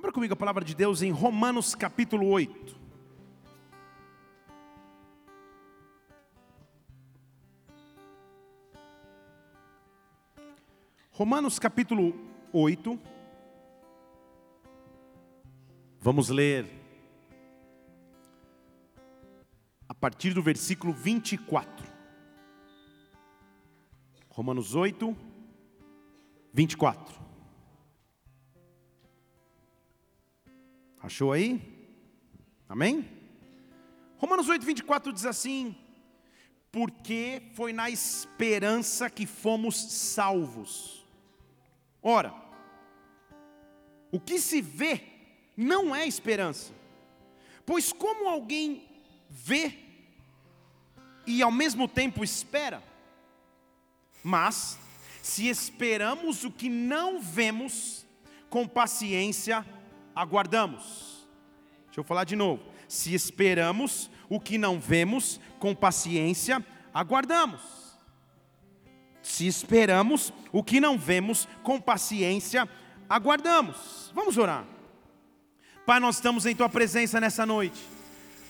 Abra comigo a palavra de Deus em Romanos capítulo 8. Romanos capítulo 8. Vamos ler a partir do versículo 24. Romanos 8, 24. Achou aí? Amém? Romanos 8, 24 diz assim: Porque foi na esperança que fomos salvos. Ora, o que se vê não é esperança, pois como alguém vê e ao mesmo tempo espera? Mas, se esperamos o que não vemos, com paciência aguardamos. Deixa eu falar de novo. Se esperamos o que não vemos, com paciência aguardamos se esperamos o que não vemos, com paciência aguardamos. Vamos orar. Pai, nós estamos em tua presença nessa noite.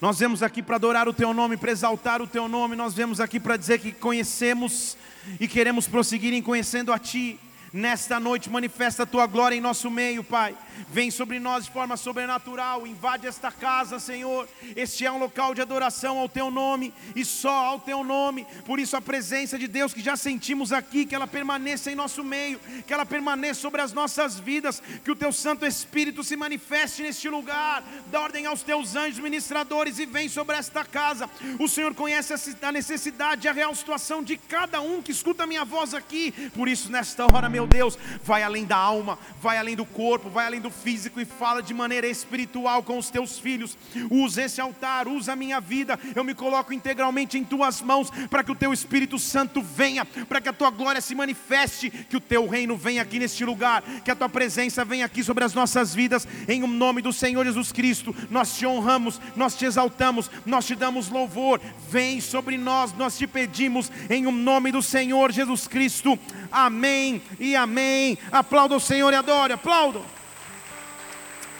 Nós vemos aqui para adorar o teu nome, para exaltar o teu nome. Nós vemos aqui para dizer que conhecemos e queremos prosseguir em conhecendo a ti. Nesta noite, manifesta a tua glória em nosso meio, Pai. Vem sobre nós de forma sobrenatural, invade esta casa, Senhor. Este é um local de adoração ao teu nome e só ao teu nome. Por isso, a presença de Deus que já sentimos aqui, que ela permaneça em nosso meio, que ela permaneça sobre as nossas vidas, que o teu Santo Espírito se manifeste neste lugar. Dá ordem aos teus anjos ministradores e vem sobre esta casa. O Senhor conhece a necessidade, a real situação de cada um que escuta a minha voz aqui. Por isso, nesta hora, meu Deus, vai além da alma, vai além do corpo, vai além do físico e fala de maneira espiritual com os teus filhos. Usa esse altar, usa a minha vida. Eu me coloco integralmente em tuas mãos para que o teu Espírito Santo venha, para que a tua glória se manifeste, que o teu reino venha aqui neste lugar, que a tua presença venha aqui sobre as nossas vidas, em nome do Senhor Jesus Cristo. Nós te honramos, nós te exaltamos, nós te damos louvor. Vem sobre nós, nós te pedimos, em nome do Senhor Jesus Cristo. Amém e amém. Aplauda o Senhor e adore, aplauda.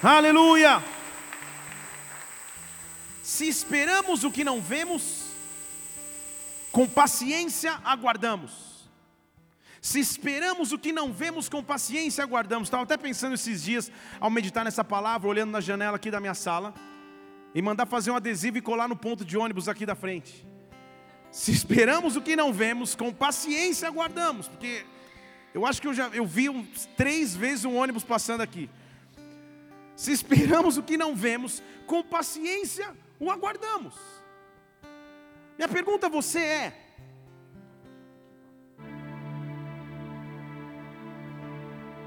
Aleluia. Se esperamos o que não vemos, com paciência aguardamos. Se esperamos o que não vemos, com paciência aguardamos. Estava até pensando esses dias, ao meditar nessa palavra, olhando na janela aqui da minha sala, e mandar fazer um adesivo e colar no ponto de ônibus aqui da frente. Se esperamos o que não vemos, com paciência aguardamos, porque eu acho que eu já eu vi uns, três vezes um ônibus passando aqui. Se esperamos o que não vemos, com paciência o aguardamos. Minha pergunta a você é: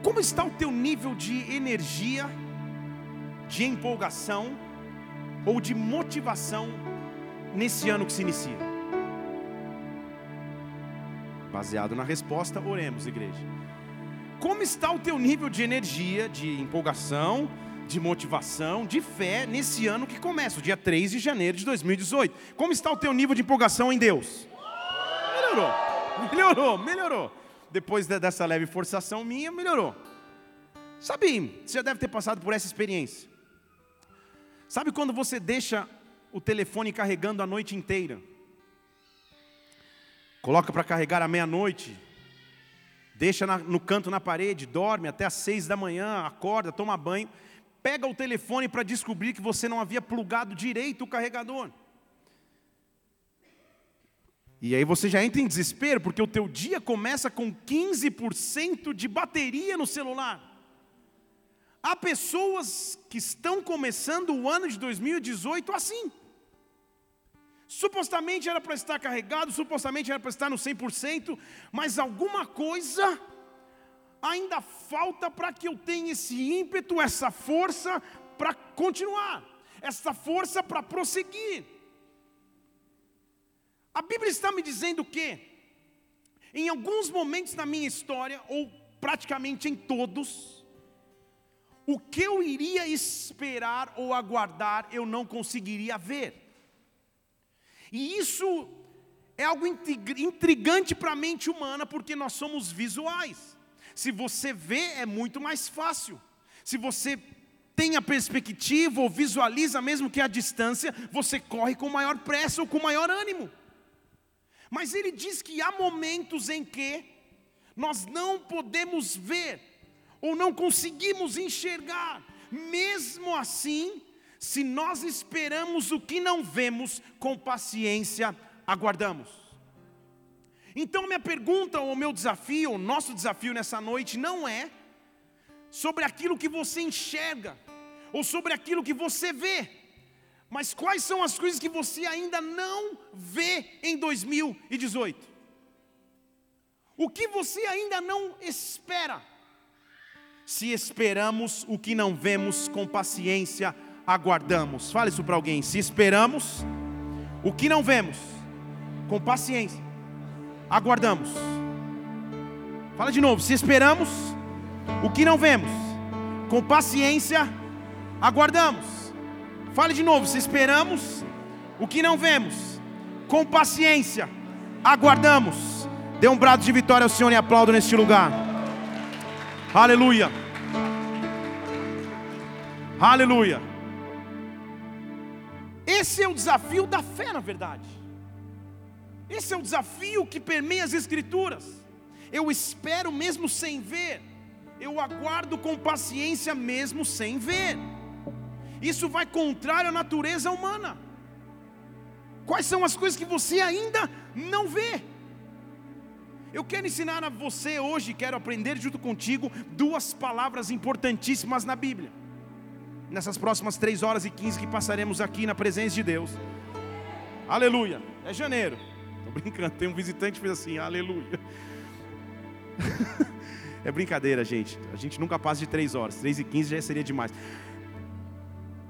como está o teu nível de energia, de empolgação ou de motivação nesse ano que se inicia? Baseado na resposta, oremos, igreja. Como está o teu nível de energia, de empolgação, de motivação, de fé nesse ano que começa, o dia 3 de janeiro de 2018? Como está o teu nível de empolgação em Deus? Melhorou, melhorou, melhorou. Depois dessa leve forçação minha, melhorou. Sabe, você já deve ter passado por essa experiência. Sabe quando você deixa o telefone carregando a noite inteira? coloca para carregar à meia-noite, deixa na, no canto na parede, dorme até às seis da manhã, acorda, toma banho, pega o telefone para descobrir que você não havia plugado direito o carregador. E aí você já entra em desespero, porque o teu dia começa com 15% de bateria no celular. Há pessoas que estão começando o ano de 2018 assim. Supostamente era para estar carregado, supostamente era para estar no 100%, mas alguma coisa ainda falta para que eu tenha esse ímpeto, essa força para continuar, essa força para prosseguir. A Bíblia está me dizendo que, em alguns momentos da minha história, ou praticamente em todos, o que eu iria esperar ou aguardar, eu não conseguiria ver. E isso é algo intrigante para a mente humana, porque nós somos visuais. Se você vê, é muito mais fácil. Se você tem a perspectiva ou visualiza mesmo que a distância, você corre com maior pressa ou com maior ânimo. Mas ele diz que há momentos em que nós não podemos ver ou não conseguimos enxergar. Mesmo assim, se nós esperamos o que não vemos, com paciência aguardamos. Então, minha pergunta, ou meu desafio, o nosso desafio nessa noite, não é sobre aquilo que você enxerga, ou sobre aquilo que você vê, mas quais são as coisas que você ainda não vê em 2018? O que você ainda não espera? Se esperamos o que não vemos, com paciência aguardamos. Fale isso para alguém. Se esperamos o que não vemos, com paciência aguardamos. Fala de novo. Se esperamos o que não vemos, com paciência aguardamos. Fale de novo. Se esperamos o que não vemos, com paciência aguardamos. Dê um brado de vitória ao Senhor e aplaudo neste lugar. Aleluia. Aleluia. Esse é o desafio da fé, na verdade. Esse é o desafio que permeia as Escrituras. Eu espero mesmo sem ver, eu aguardo com paciência mesmo sem ver. Isso vai contrário à natureza humana. Quais são as coisas que você ainda não vê? Eu quero ensinar a você hoje, quero aprender junto contigo duas palavras importantíssimas na Bíblia. Nessas próximas três horas e quinze que passaremos aqui na presença de Deus. Aleluia. É janeiro. Brincando, tem um visitante que fez assim, aleluia. é brincadeira, gente. A gente nunca passa de três horas. Três e quinze já seria demais.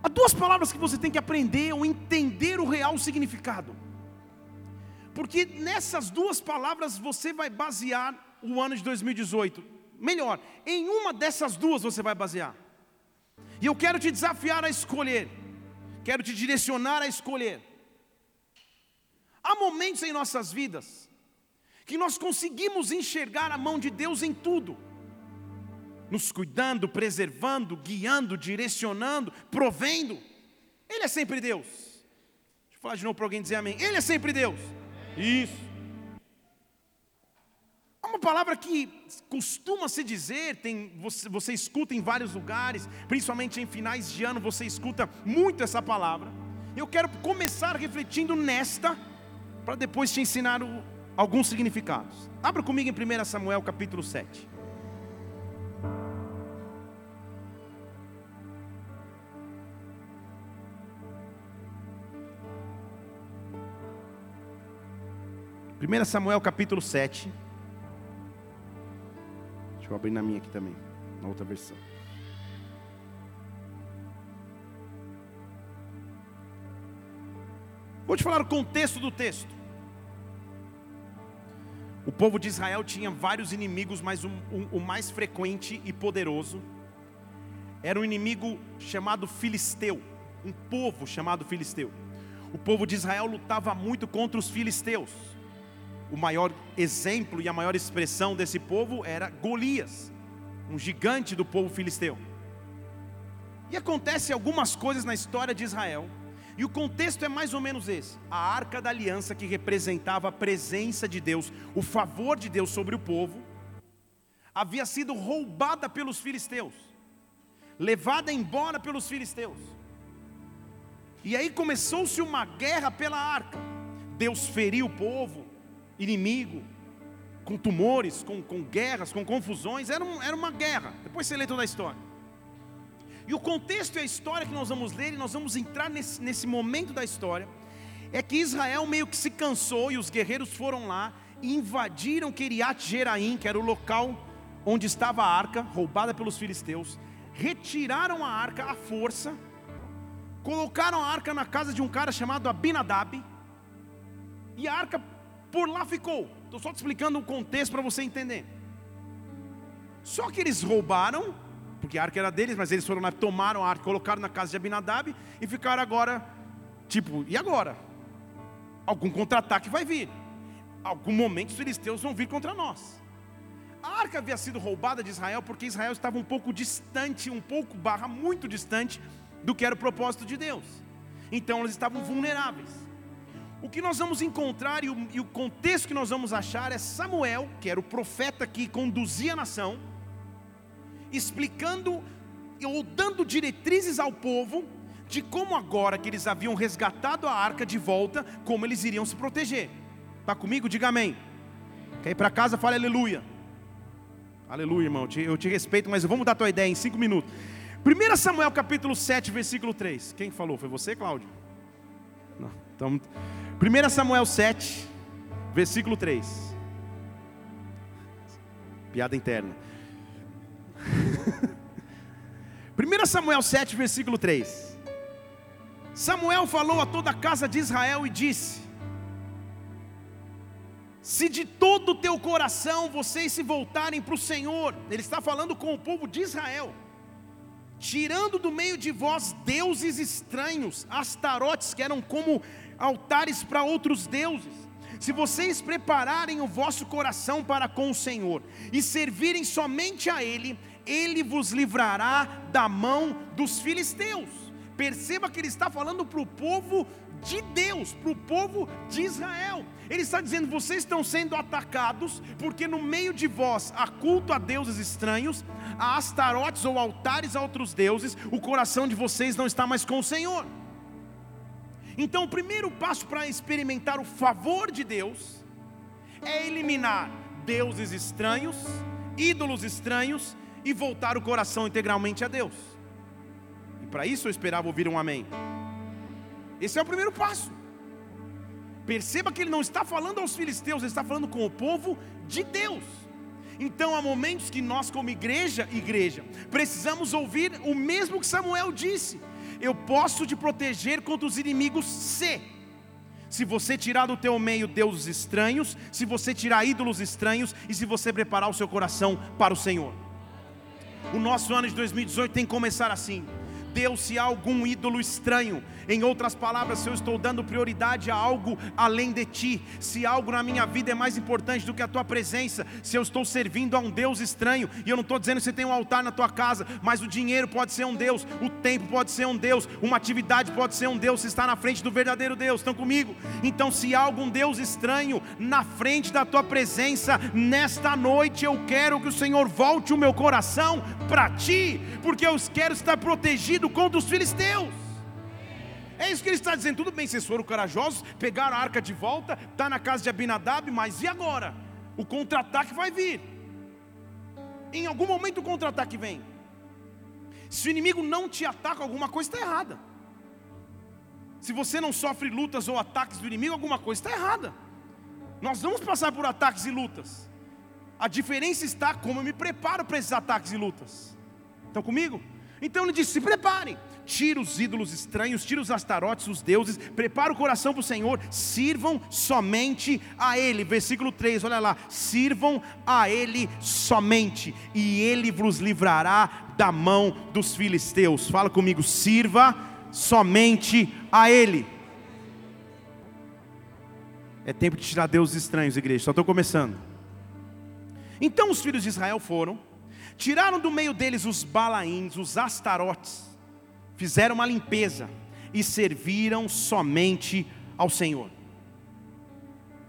Há duas palavras que você tem que aprender ou entender o real significado. Porque nessas duas palavras você vai basear o ano de 2018. Melhor, em uma dessas duas você vai basear. E eu quero te desafiar a escolher. Quero te direcionar a escolher. Há momentos em nossas vidas que nós conseguimos enxergar a mão de Deus em tudo, nos cuidando, preservando, guiando, direcionando, provendo. Ele é sempre Deus. Deixa eu falar de novo para alguém dizer amém. Ele é sempre Deus. Isso. É uma palavra que costuma se dizer, tem, você, você escuta em vários lugares, principalmente em finais de ano, você escuta muito essa palavra. Eu quero começar refletindo nesta, para depois te ensinar o, alguns significados. Abra comigo em 1 Samuel capítulo 7. 1 Samuel capítulo 7. Deixa eu abrir na minha aqui também, na outra versão. Vou te falar o contexto do texto. O povo de Israel tinha vários inimigos, mas o, mais frequente e poderoso era um inimigo chamado Filisteu, um povo chamado Filisteu. O povo de Israel lutava muito contra os filisteus o maior exemplo e a maior expressão desse povo era Golias, um gigante do povo filisteu. E acontece algumas coisas na história de Israel, e o contexto é mais ou menos esse: a arca da aliança que representava a presença de Deus, o favor de Deus sobre o povo, havia sido roubada pelos filisteus, levada embora pelos filisteus. E aí começou-se uma guerra pela arca. Deus feriu o povo, inimigo, com tumores, com, com guerras, com confusões, era, um, era uma guerra. Depois você lê toda a história. E o contexto e a história que nós vamos ler, e nós vamos entrar nesse, nesse momento da história, é que Israel meio que se cansou e os guerreiros foram lá e invadiram Kiriat Jeraim, que era o local onde estava a arca, roubada pelos filisteus, retiraram a arca à força, colocaram a arca na casa de um cara chamado Abinadab, e a arca por lá ficou. Estou só te explicando o contexto para você entender. Só que eles roubaram, porque a arca era deles, mas eles foram lá, tomaram a arca, colocaram na casa de Abinadab e ficaram agora, tipo, e agora? Algum contra-ataque vai vir. Algum momento os filisteus vão vir contra nós. A arca havia sido roubada de Israel porque Israel estava um pouco distante, um pouco barra muito distante do que era o propósito de Deus. Então eles estavam vulneráveis. O que nós vamos encontrar e o, e o contexto que nós vamos achar é Samuel, que era o profeta que conduzia a nação, explicando ou dando diretrizes ao povo de como agora que eles haviam resgatado a arca de volta, como eles iriam se proteger. Está comigo? Diga amém. Quer ir para casa? Fale aleluia. Aleluia, irmão. Eu te respeito, mas vamos dar tua ideia em cinco minutos. 1 Samuel capítulo 7, versículo 3. Quem falou? Foi você, Cláudio? Não. Então, 1 Samuel 7, versículo 3. Piada interna. 1 Samuel 7, versículo 3. Samuel falou a toda a casa de Israel e disse: Se de todo o teu coração vocês se voltarem para o Senhor, ele está falando com o povo de Israel, tirando do meio de vós deuses estranhos, astarotes que eram como altares para outros deuses. Se vocês prepararem o vosso coração para com o Senhor e servirem somente a Ele, Ele vos livrará da mão dos filisteus. Perceba que ele está falando para o povo de Deus, para o povo de Israel. Ele está dizendo: vocês estão sendo atacados, porque no meio de vós há culto a deuses estranhos, a astarotes ou altares a outros deuses, o coração de vocês não está mais com o Senhor. Então, o primeiro passo para experimentar o favor de Deus é eliminar deuses estranhos, ídolos estranhos e voltar o coração integralmente a Deus. E para isso eu esperava ouvir um amém. Esse é o primeiro passo. Perceba que ele não está falando aos filisteus, ele está falando com o povo de Deus. Então há momentos que nós, como igreja, igreja, precisamos ouvir o mesmo que Samuel disse eu posso te proteger contra os inimigos se se você tirar do teu meio deuses estranhos, se você tirar ídolos estranhos e se você preparar o seu coração para o Senhor. O nosso ano de 2018 tem que começar assim. Deus, se há algum ídolo estranho, em outras palavras, se eu estou dando prioridade a algo além de ti, se algo na minha vida é mais importante do que a tua presença, se eu estou servindo a um Deus estranho, e eu não estou dizendo que você tem um altar na tua casa, mas o dinheiro pode ser um Deus, o tempo pode ser um Deus, uma atividade pode ser um Deus, se está na frente do verdadeiro Deus, estão comigo? Então, se há algum Deus estranho na frente da tua presença, nesta noite eu quero que o Senhor volte o meu coração para ti, porque eu quero estar protegido contra os filisteus. É isso que ele está dizendo. Tudo bem, vocês foram corajosos, pegaram a arca de volta, está na casa de Abinadab, mas e agora? O contra-ataque vai vir. Em algum momento o contra-ataque vem. Se o inimigo não te ataca, alguma coisa está errada. Se você não sofre lutas ou ataques do inimigo, alguma coisa está errada. Nós vamos passar por ataques e lutas. A diferença está como eu me preparo para esses ataques e lutas. Estão comigo? Então ele disse: se preparem, tira os ídolos estranhos, tira os astarotes, os deuses, prepara o coração para o Senhor, sirvam somente a Ele. Versículo 3, olha lá: sirvam a Ele somente, e Ele vos livrará da mão dos filisteus. Fala comigo, sirva somente a Ele. É tempo de tirar deuses estranhos, igreja, só estou começando. Então os filhos de Israel foram Tiraram do meio deles os balaíns, os astarotes, fizeram uma limpeza e serviram somente ao Senhor.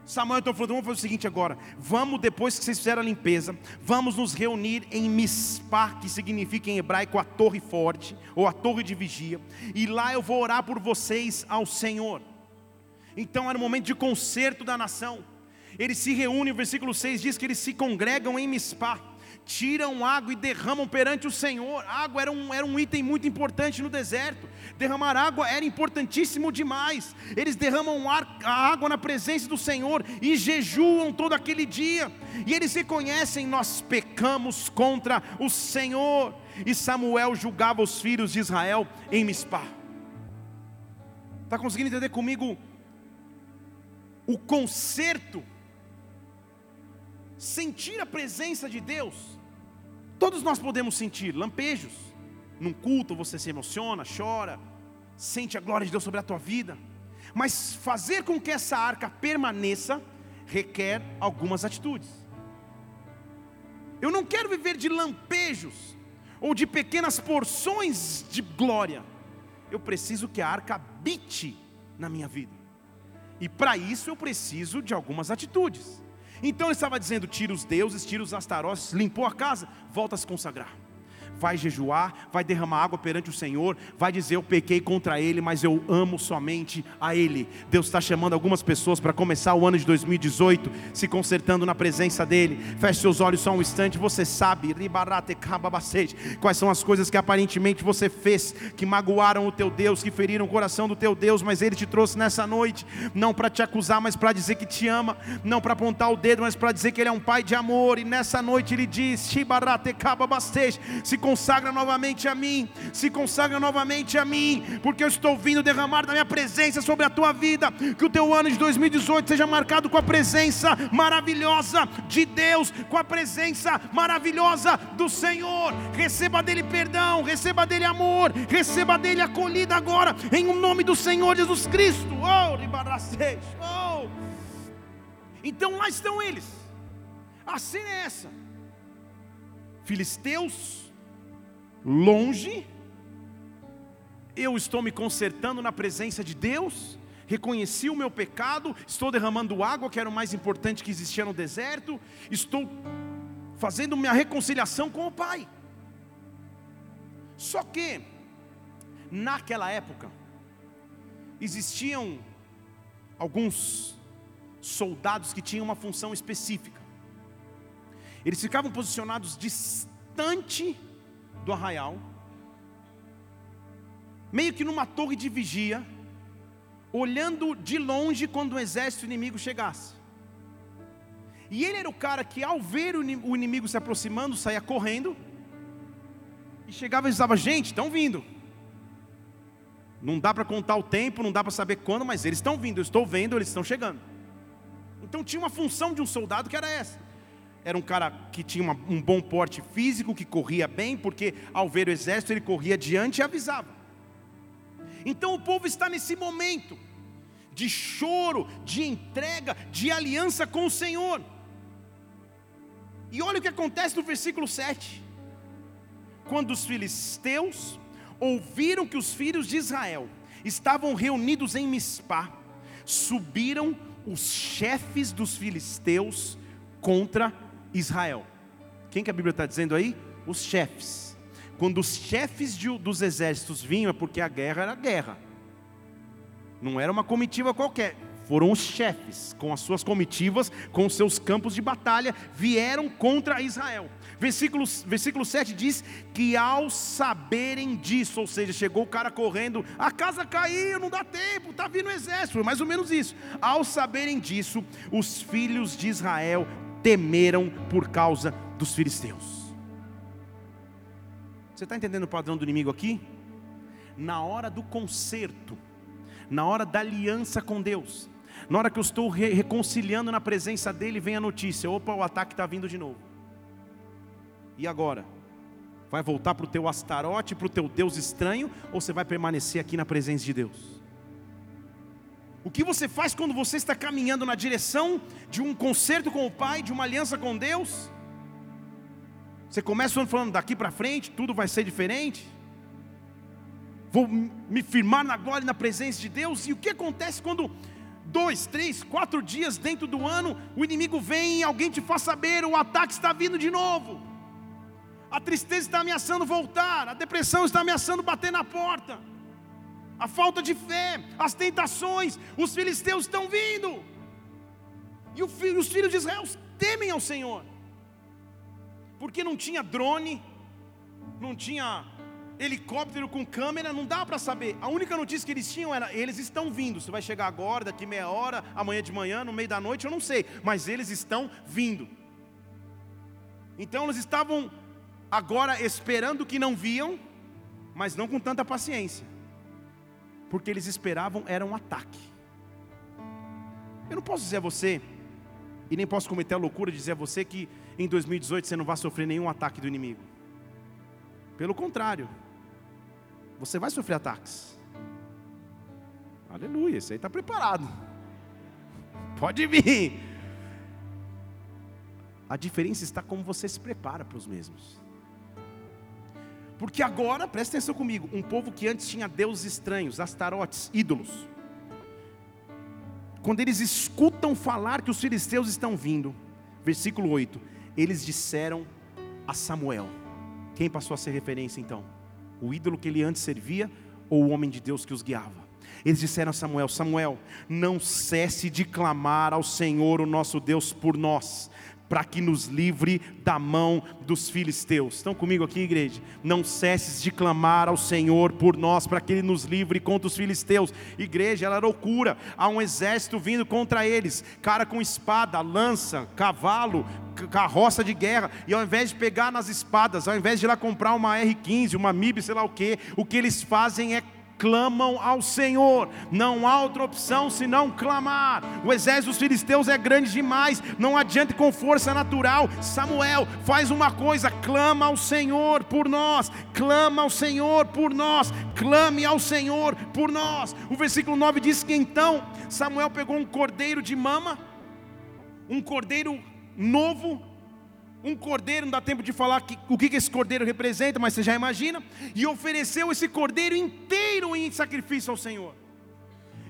Samuel então falou: vamos fazer o seguinte agora. Vamos, depois que vocês fizeram a limpeza, vamos nos reunir em Mispá, que significa em hebraico a torre forte, ou a torre de vigia, e lá eu vou orar por vocês ao Senhor. Então era o momento de conserto da nação. Eles se reúnem, o versículo 6 diz que eles se congregam em Mispá tiram água e derramam perante o Senhor. Água era um, era um item muito importante no deserto. Derramar água era importantíssimo demais. Eles derramam ar, a água na presença do Senhor e jejuam todo aquele dia. E eles reconhecem: nós pecamos contra o Senhor. E Samuel julgava os filhos de Israel em Mispá. Está conseguindo entender comigo o conserto? Sentir a presença de Deus Todos nós podemos sentir lampejos. Num culto você se emociona, chora, sente a glória de Deus sobre a tua vida. Mas fazer com que essa arca permaneça requer algumas atitudes. Eu não quero viver de lampejos ou de pequenas porções de glória. Eu preciso que a arca habite na minha vida. E para isso eu preciso de algumas atitudes. Então ele estava dizendo: tira os deuses, tira os astarotes, limpou a casa, volta a se consagrar vai jejuar, vai derramar água perante o Senhor, vai dizer: Eu pequei contra Ele, mas eu amo somente a Ele. Deus está chamando algumas pessoas para começar o ano de 2018 se consertando na presença dEle. Feche seus olhos só um instante. Você sabe quais são as coisas que aparentemente você fez que magoaram o teu Deus, que feriram o coração do teu Deus, mas Ele te trouxe nessa noite, não para te acusar, mas para dizer que te ama, não para apontar o dedo, mas para dizer que Ele é um Pai de amor. E nessa noite Ele diz: se consagra novamente a mim, se consagra novamente a mim, porque eu estou vindo derramar da minha presença sobre a tua vida. Que o teu ano de 2018 seja marcado com a presença maravilhosa de Deus, com a presença maravilhosa do Senhor. Receba dele perdão, receba dele amor, receba dele acolhida agora, em o nome do Senhor Jesus Cristo. Oh, oh. Então lá estão eles. A cena é essa. Filisteus longe, eu estou me consertando na presença de Deus, reconheci o meu pecado, estou derramando água, que era o mais importante que existia no deserto, estou fazendo minha reconciliação com o Pai. Só que, naquela época, existiam alguns soldados que tinham uma função específica. Eles ficavam posicionados distante do arraial, meio que numa torre de vigia, olhando de longe quando o exército inimigo chegasse. E ele era o cara que, ao ver o inimigo se aproximando, saía correndo e chegava e dizia: Gente, estão vindo. Não dá para contar o tempo, não dá para saber quando, mas eles estão vindo, eu estou vendo, eles estão chegando. Então tinha uma função de um soldado que era essa era um cara que tinha uma, um bom porte físico, que corria bem, porque ao ver o exército ele corria diante e avisava. Então o povo está nesse momento de choro, de entrega, de aliança com o Senhor. E olha o que acontece no versículo 7. Quando os filisteus ouviram que os filhos de Israel estavam reunidos em Mispá, subiram os chefes dos filisteus contra Israel. Quem que a Bíblia está dizendo aí? Os chefes. Quando os chefes de, dos exércitos vinham, é porque a guerra era guerra. Não era uma comitiva qualquer. Foram os chefes, com as suas comitivas, com os seus campos de batalha, vieram contra Israel. Versículo, versículo 7 diz que ao saberem disso, ou seja, chegou o cara correndo, a casa caiu, não dá tempo, está vindo o exército, mais ou menos isso. Ao saberem disso, os filhos de Israel temeram por causa dos filisteus. Você está entendendo o padrão do inimigo aqui? Na hora do conserto, na hora da aliança com Deus, na hora que eu estou re reconciliando na presença dele, vem a notícia: opa, o ataque está vindo de novo. E agora? Vai voltar para o teu astarote, para o teu Deus estranho, ou você vai permanecer aqui na presença de Deus? O que você faz quando você está caminhando na direção de um concerto com o Pai, de uma aliança com Deus? Você começa falando daqui para frente, tudo vai ser diferente. Vou me firmar na glória e na presença de Deus. E o que acontece quando dois, três, quatro dias dentro do ano o inimigo vem e alguém te faz saber o ataque está vindo de novo? A tristeza está ameaçando voltar, a depressão está ameaçando bater na porta a falta de fé, as tentações, os filisteus estão vindo. E os filhos de Israel temem ao Senhor, porque não tinha drone, não tinha helicóptero com câmera, não dá para saber. A única notícia que eles tinham era: eles estão vindo. Se vai chegar agora, daqui meia hora, amanhã de manhã, no meio da noite, eu não sei, mas eles estão vindo. Então eles estavam agora esperando que não viam, mas não com tanta paciência porque eles esperavam era um ataque. Eu não posso dizer a você, e nem posso cometer a loucura de dizer a você que em 2018 você não vai sofrer nenhum ataque do inimigo. Pelo contrário, você vai sofrer ataques. Aleluia, isso aí está preparado. Pode vir. A diferença está como você se prepara para os mesmos. Porque agora, presta atenção comigo, um povo que antes tinha deuses estranhos, astarotes, ídolos. Quando eles escutam falar que os filisteus estão vindo, versículo 8, eles disseram a Samuel. Quem passou a ser referência então? O ídolo que ele antes servia ou o homem de Deus que os guiava? Eles disseram a Samuel: Samuel, não cesse de clamar ao Senhor, o nosso Deus, por nós, para que nos livre da mão dos filisteus. Estão comigo aqui, igreja? Não cesses de clamar ao Senhor por nós, para que Ele nos livre contra os filisteus. Igreja, ela é loucura. Há um exército vindo contra eles, cara com espada, lança, cavalo, carroça de guerra, e ao invés de pegar nas espadas, ao invés de ir lá comprar uma R15, uma MIB, sei lá o que, o que eles fazem é clamam ao Senhor. Não há outra opção senão clamar. O exército dos filisteus é grande demais, não adianta com força natural. Samuel faz uma coisa: clama ao Senhor por nós, clama ao Senhor por nós, clame ao Senhor por nós. O versículo 9 diz que então Samuel pegou um cordeiro de mama, um cordeiro novo, um cordeiro, não dá tempo de falar que, o que esse cordeiro representa, mas você já imagina, e ofereceu esse cordeiro inteiro em sacrifício ao Senhor.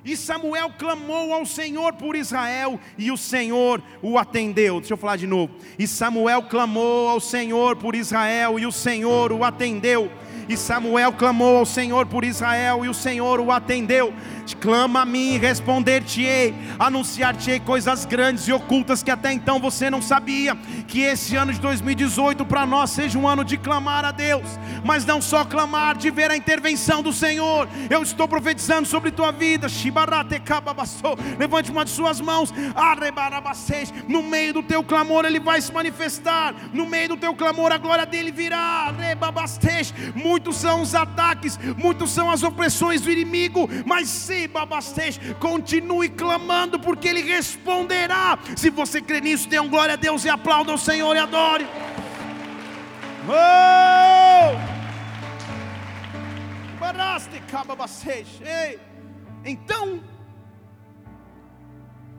E Samuel clamou ao Senhor por Israel, e o Senhor o atendeu. Deixa eu falar de novo. E Samuel clamou ao Senhor por Israel, e o Senhor o atendeu. E Samuel clamou ao Senhor por Israel, e o Senhor o atendeu. Clama a mim, responder-te-ei, anunciar-te-ei coisas grandes e ocultas que até então você não sabia. Que esse ano de 2018 para nós seja um ano de clamar a Deus, mas não só clamar, de ver a intervenção do Senhor. Eu estou profetizando sobre tua vida. Levante uma de suas mãos. No meio do teu clamor, Ele vai se manifestar. No meio do teu clamor, a glória dele virá. Muitos são os ataques, muitos são as opressões do inimigo, mas se babastej, continue clamando, porque Ele responderá. Se você crê nisso, dê um glória a Deus e aplauda o Senhor e adore. Oh! Então,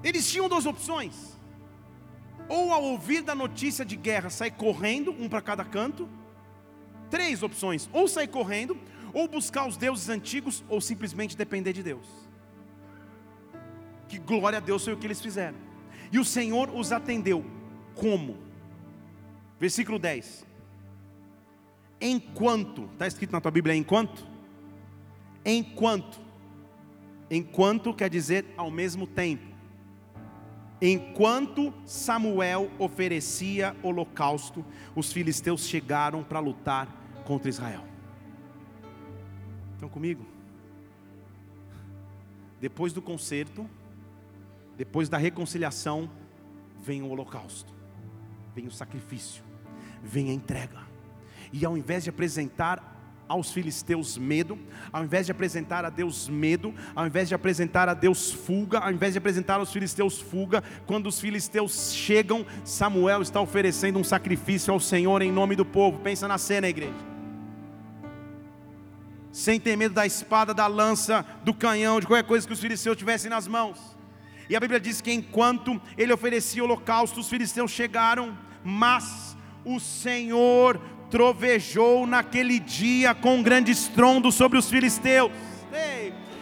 eles tinham duas opções: ou ao ouvir da notícia de guerra, sair correndo, um para cada canto. Três opções: ou sair correndo, ou buscar os deuses antigos, ou simplesmente depender de Deus. Que glória a Deus foi o que eles fizeram. E o Senhor os atendeu. Como? Versículo 10. Enquanto, está escrito na tua Bíblia enquanto? Enquanto. Enquanto quer dizer ao mesmo tempo. Enquanto Samuel oferecia holocausto, os filisteus chegaram para lutar contra Israel. Estão comigo? Depois do concerto, depois da reconciliação, vem o holocausto, vem o sacrifício, vem a entrega. E ao invés de apresentar aos filisteus medo, ao invés de apresentar a Deus medo, ao invés de apresentar a Deus fuga, ao invés de apresentar aos filisteus fuga, quando os filisteus chegam, Samuel está oferecendo um sacrifício ao Senhor em nome do povo. Pensa na cena, igreja sem ter medo da espada, da lança, do canhão, de qualquer coisa que os filisteus tivessem nas mãos. E a Bíblia diz que enquanto ele oferecia holocausto, os filisteus chegaram, mas o Senhor trovejou naquele dia com um grande estrondo sobre os filisteus.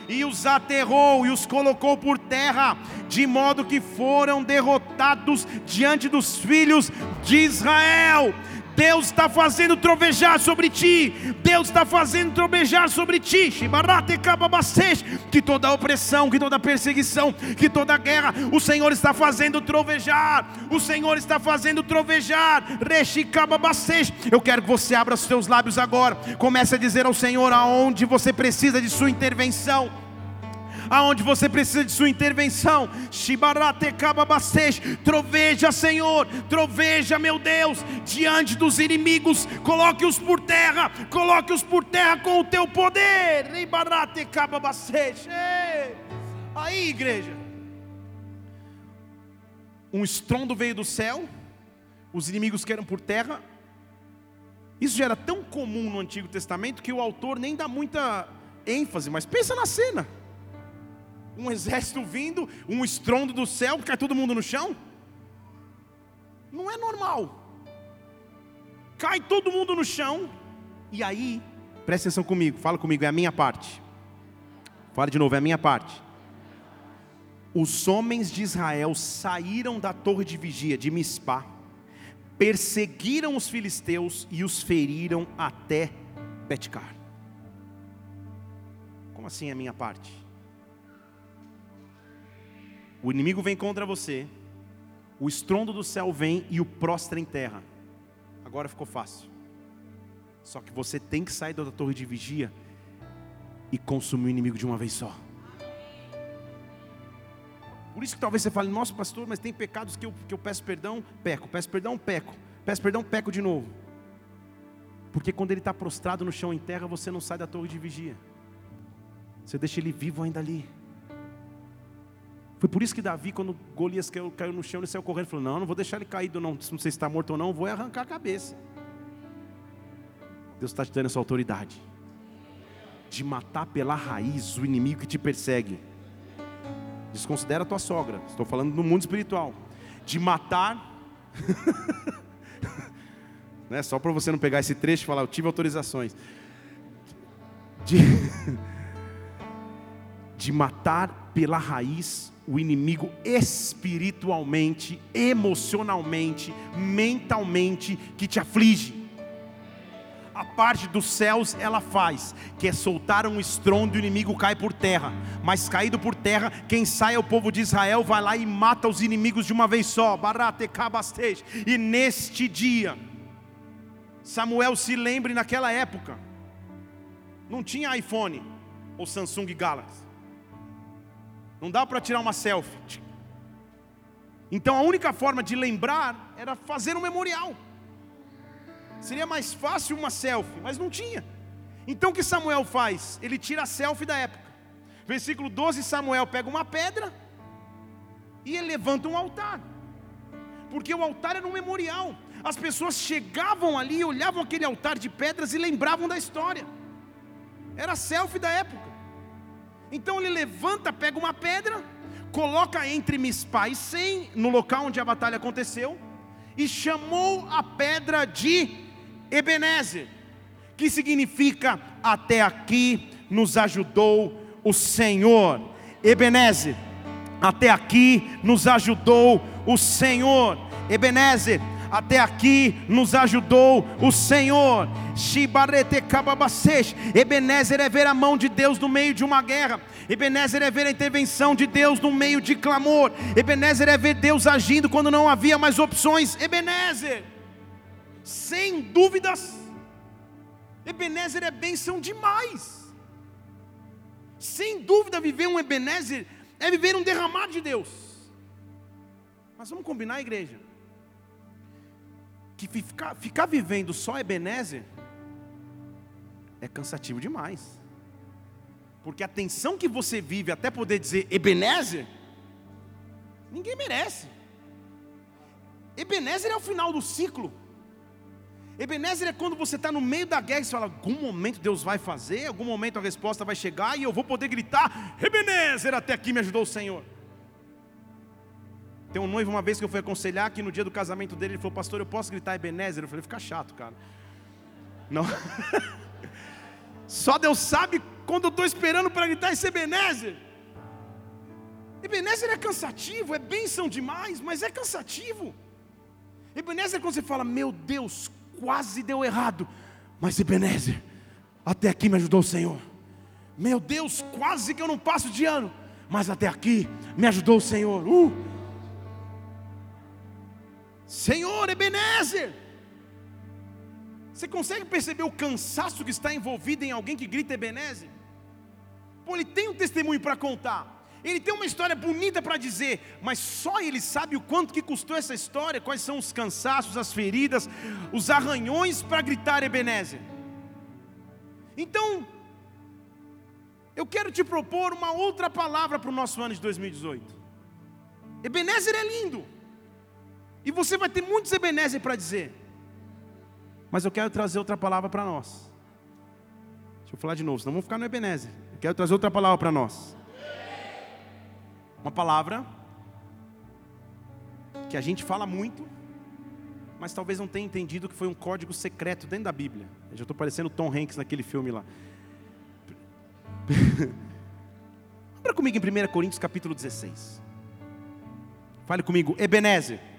E os aterrou e os colocou por terra, de modo que foram derrotados diante dos filhos de Israel. Deus está fazendo trovejar sobre ti, Deus está fazendo trovejar sobre ti, que toda opressão, que toda perseguição, que toda guerra, o Senhor está fazendo trovejar, o Senhor está fazendo trovejar, eu quero que você abra os seus lábios agora, comece a dizer ao Senhor aonde você precisa de Sua intervenção aonde você precisa de sua intervenção. Troveja, Senhor, troveja, meu Deus, diante dos inimigos, coloque-os por terra, coloque-os por terra com o teu poder. Aí, igreja, um estrondo veio do céu, os inimigos querem por terra. Isso já era tão comum no Antigo Testamento que o autor nem dá muita ênfase, mas pensa na cena um exército vindo, um estrondo do céu, cai todo mundo no chão. Não é normal. Cai todo mundo no chão, e aí, presta atenção comigo, fala comigo, é a minha parte. Fala de novo, é a minha parte. Os homens de Israel saíram da torre de vigia de Mispá, perseguiram os filisteus e os feriram até Betcar. Como assim é a minha parte? O inimigo vem contra você, o estrondo do céu vem e o prostra em terra. Agora ficou fácil. Só que você tem que sair da torre de vigia e consumir o inimigo de uma vez só. Por isso que talvez você fale, nossa pastor, mas tem pecados que eu, que eu peço perdão, peco, peço perdão, peco, peço perdão, peco de novo. Porque quando ele está prostrado no chão em terra, você não sai da torre de vigia. Você deixa ele vivo ainda ali. Foi por isso que Davi, quando Golias caiu, caiu no chão, ele saiu correndo e falou: Não, não vou deixar ele caído, não. Se está morto ou não, vou arrancar a cabeça. Deus está te dando essa autoridade de matar pela raiz o inimigo que te persegue. Desconsidera a tua sogra, estou falando no mundo espiritual. De matar. né? Só para você não pegar esse trecho e falar, eu tive autorizações. De, de matar pela raiz o inimigo espiritualmente, emocionalmente, mentalmente que te aflige. A parte dos céus ela faz, que é soltar um estrondo e o inimigo cai por terra. Mas caído por terra, quem sai é o povo de Israel, vai lá e mata os inimigos de uma vez só. E neste dia, Samuel se lembre naquela época, não tinha iPhone ou Samsung Galaxy. Não dá para tirar uma selfie. Então a única forma de lembrar era fazer um memorial. Seria mais fácil uma selfie, mas não tinha. Então o que Samuel faz? Ele tira a selfie da época. Versículo 12: Samuel pega uma pedra e ele levanta um altar. Porque o altar era um memorial. As pessoas chegavam ali, olhavam aquele altar de pedras e lembravam da história. Era selfie da época. Então ele levanta, pega uma pedra, coloca entre Mispá e Sem, no local onde a batalha aconteceu, e chamou a pedra de Ebenezer, que significa até aqui nos ajudou o Senhor. Ebenezer, até aqui nos ajudou o Senhor. Ebenezer, até aqui nos ajudou o Senhor. Ebenezer é ver a mão de Deus no meio de uma guerra. Ebenezer é ver a intervenção de Deus no meio de clamor. Ebenezer é ver Deus agindo quando não havia mais opções. Ebenezer, sem dúvidas, Ebenezer é bênção demais. Sem dúvida, viver um Ebenezer é viver um derramado de Deus. Mas vamos combinar, igreja que ficar, ficar vivendo só Ebenezer é cansativo demais. Porque a tensão que você vive até poder dizer Ebenezer, ninguém merece. Ebenezer é o final do ciclo. Ebenezer é quando você está no meio da guerra e você fala: algum momento Deus vai fazer, algum momento a resposta vai chegar e eu vou poder gritar: Ebenezer, até aqui me ajudou o Senhor. Tem um noivo uma vez que eu fui aconselhar que no dia do casamento dele ele falou, pastor, eu posso gritar Ebenezer? Eu falei, fica chato, cara. Não. Só Deus sabe quando eu estou esperando para gritar esse Ebenezer. Ebenezer é cansativo, é bênção demais, mas é cansativo. Ebenezer é quando você fala, meu Deus, quase deu errado, mas Ebenezer, até aqui me ajudou o Senhor. Meu Deus, quase que eu não passo de ano, mas até aqui me ajudou o Senhor. Uh! Senhor Ebenezer. Você consegue perceber o cansaço que está envolvido em alguém que grita Ebenezer? Pô, ele tem um testemunho para contar. Ele tem uma história bonita para dizer, mas só ele sabe o quanto que custou essa história, quais são os cansaços, as feridas, os arranhões para gritar Ebenezer. Então, eu quero te propor uma outra palavra para o nosso ano de 2018. Ebenezer é lindo. E você vai ter muitos Ebenezer para dizer. Mas eu quero trazer outra palavra para nós. Deixa eu falar de novo, senão vamos ficar no Ebenezer. Eu quero trazer outra palavra para nós. Uma palavra que a gente fala muito, mas talvez não tenha entendido que foi um código secreto dentro da Bíblia. Eu já estou parecendo Tom Hanks naquele filme lá. Abra comigo em 1 Coríntios capítulo 16. Fale comigo, Ebenezer.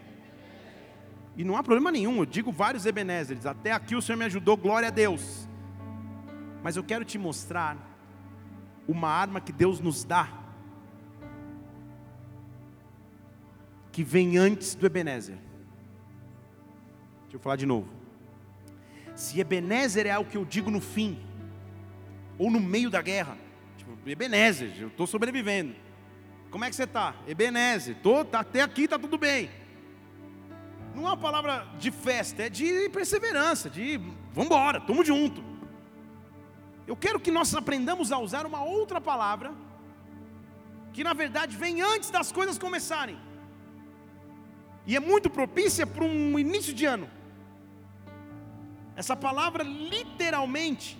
E não há problema nenhum, eu digo vários Ebenezers. Até aqui o Senhor me ajudou, glória a Deus. Mas eu quero te mostrar uma arma que Deus nos dá, que vem antes do Ebenezer. Deixa eu falar de novo. Se Ebenezer é o que eu digo no fim, ou no meio da guerra, tipo, Ebenezer, eu estou sobrevivendo. Como é que você está? Ebenezer, tô, tá, até aqui está tudo bem. Não é uma palavra de festa, é de perseverança, de vamos embora, estamos junto. Eu quero que nós aprendamos a usar uma outra palavra, que na verdade vem antes das coisas começarem, e é muito propícia para um início de ano. Essa palavra literalmente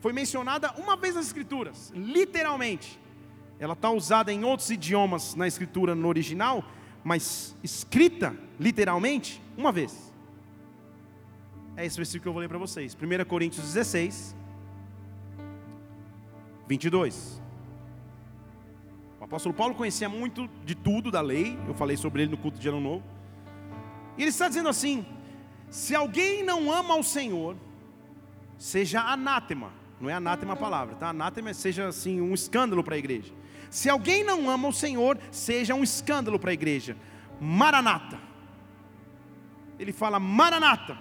foi mencionada uma vez nas Escrituras, literalmente. Ela está usada em outros idiomas na Escritura no original, mas escrita literalmente uma vez. É esse versículo que eu vou ler para vocês. 1 Coríntios 16, 22. O apóstolo Paulo conhecia muito de tudo da lei, eu falei sobre ele no culto de Ano Novo. E ele está dizendo assim: se alguém não ama o Senhor, seja anátema. Não é anátema a palavra, tá? Anátema é seja assim um escândalo para a igreja. Se alguém não ama o Senhor, seja um escândalo para a igreja. Maranata. Ele fala Maranata.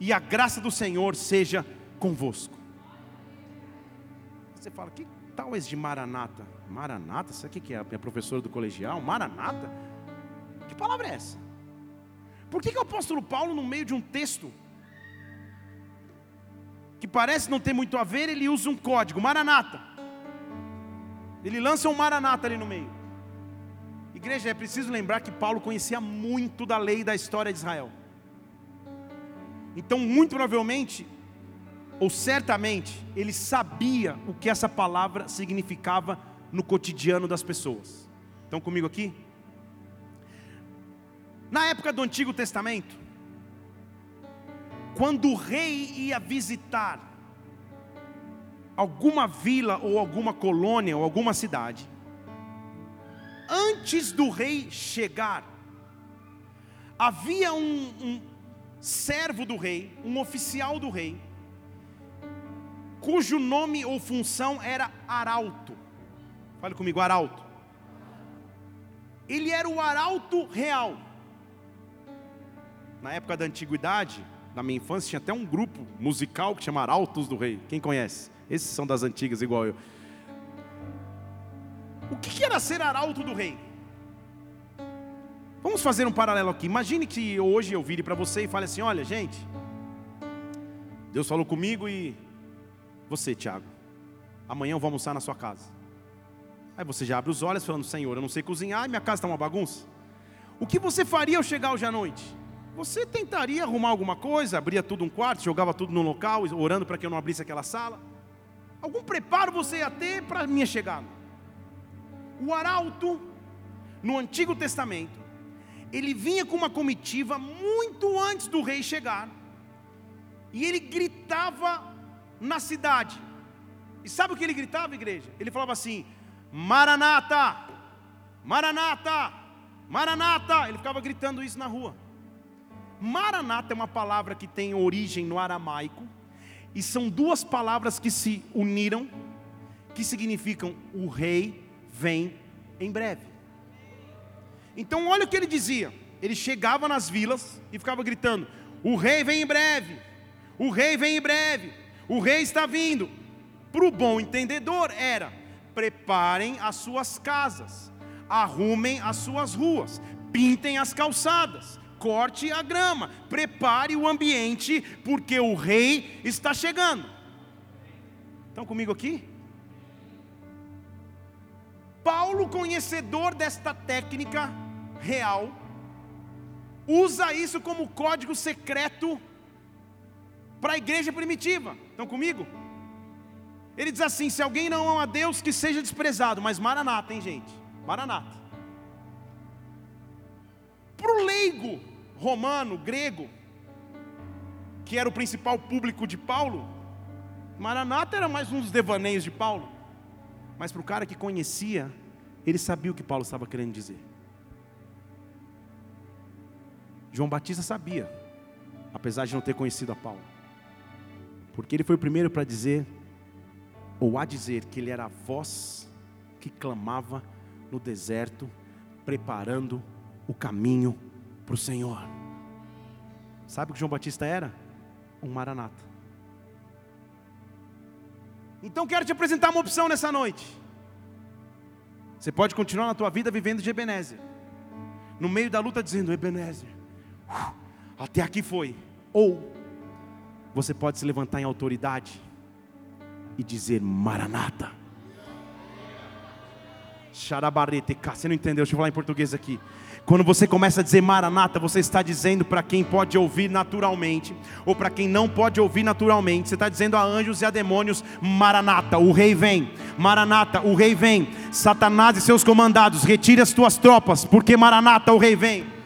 E a graça do Senhor seja convosco. Você fala, que tal esse de Maranata? Maranata? Sabe o que é a minha professora do colegial? Maranata? Que palavra é essa? Por que, que o apóstolo Paulo, no meio de um texto que parece não ter muito a ver, ele usa um código, Maranata? Ele lança um maranata ali no meio. Igreja, é preciso lembrar que Paulo conhecia muito da lei e da história de Israel. Então, muito provavelmente, ou certamente, ele sabia o que essa palavra significava no cotidiano das pessoas. Estão comigo aqui? Na época do Antigo Testamento, quando o rei ia visitar alguma vila ou alguma colônia ou alguma cidade, antes do rei chegar, havia um, um servo do rei, um oficial do rei, cujo nome ou função era arauto. Fale comigo, arauto. Ele era o arauto real. Na época da antiguidade, na minha infância, tinha até um grupo musical que chama Arautos do Rei. Quem conhece? Esses são das antigas, igual eu. O que era ser arauto do rei? Vamos fazer um paralelo aqui. Imagine que hoje eu vire para você e fale assim: olha, gente, Deus falou comigo e você, Tiago, amanhã eu vou almoçar na sua casa. Aí você já abre os olhos falando: Senhor, eu não sei cozinhar e minha casa está uma bagunça. O que você faria ao chegar hoje à noite? Você tentaria arrumar alguma coisa, abria tudo um quarto, jogava tudo no local, orando para que eu não abrisse aquela sala? Algum preparo você ia ter para a minha chegada? O arauto, no Antigo Testamento, ele vinha com uma comitiva muito antes do rei chegar, e ele gritava na cidade. E sabe o que ele gritava, igreja? Ele falava assim: Maranata, Maranata, Maranata. Ele ficava gritando isso na rua. Maranata é uma palavra que tem origem no aramaico, e são duas palavras que se uniram, que significam o rei vem em breve. Então, olha o que ele dizia: ele chegava nas vilas e ficava gritando: O rei vem em breve, o rei vem em breve, o rei está vindo. Para o bom entendedor, era: preparem as suas casas, arrumem as suas ruas, pintem as calçadas, corte a grama, prepare o ambiente, porque o rei está chegando. Estão comigo aqui? Paulo, conhecedor desta técnica real, usa isso como código secreto para a igreja primitiva. Estão comigo? Ele diz assim: se alguém não ama a Deus, que seja desprezado. Mas Maranata, hein, gente? Maranata. Para o leigo, romano, grego, que era o principal público de Paulo, Maranata era mais um dos devaneios de Paulo. Mas para o cara que conhecia, ele sabia o que Paulo estava querendo dizer. João Batista sabia, apesar de não ter conhecido a Paulo. Porque ele foi o primeiro para dizer, ou a dizer, que ele era a voz que clamava no deserto, preparando o caminho para o Senhor. Sabe o que João Batista era? Um maranata. Então quero te apresentar uma opção nessa noite. Você pode continuar na tua vida vivendo de Ebenezer. No meio da luta dizendo, Ebenezer, uh, até aqui foi. Ou você pode se levantar em autoridade e dizer Maranata. Você não entendeu? Deixa eu falar em português aqui. Quando você começa a dizer Maranata, você está dizendo para quem pode ouvir naturalmente, ou para quem não pode ouvir naturalmente, você está dizendo a anjos e a demônios: Maranata, o rei vem. Maranata, o rei vem. Satanás e seus comandados, retire as tuas tropas, porque Maranata, o rei vem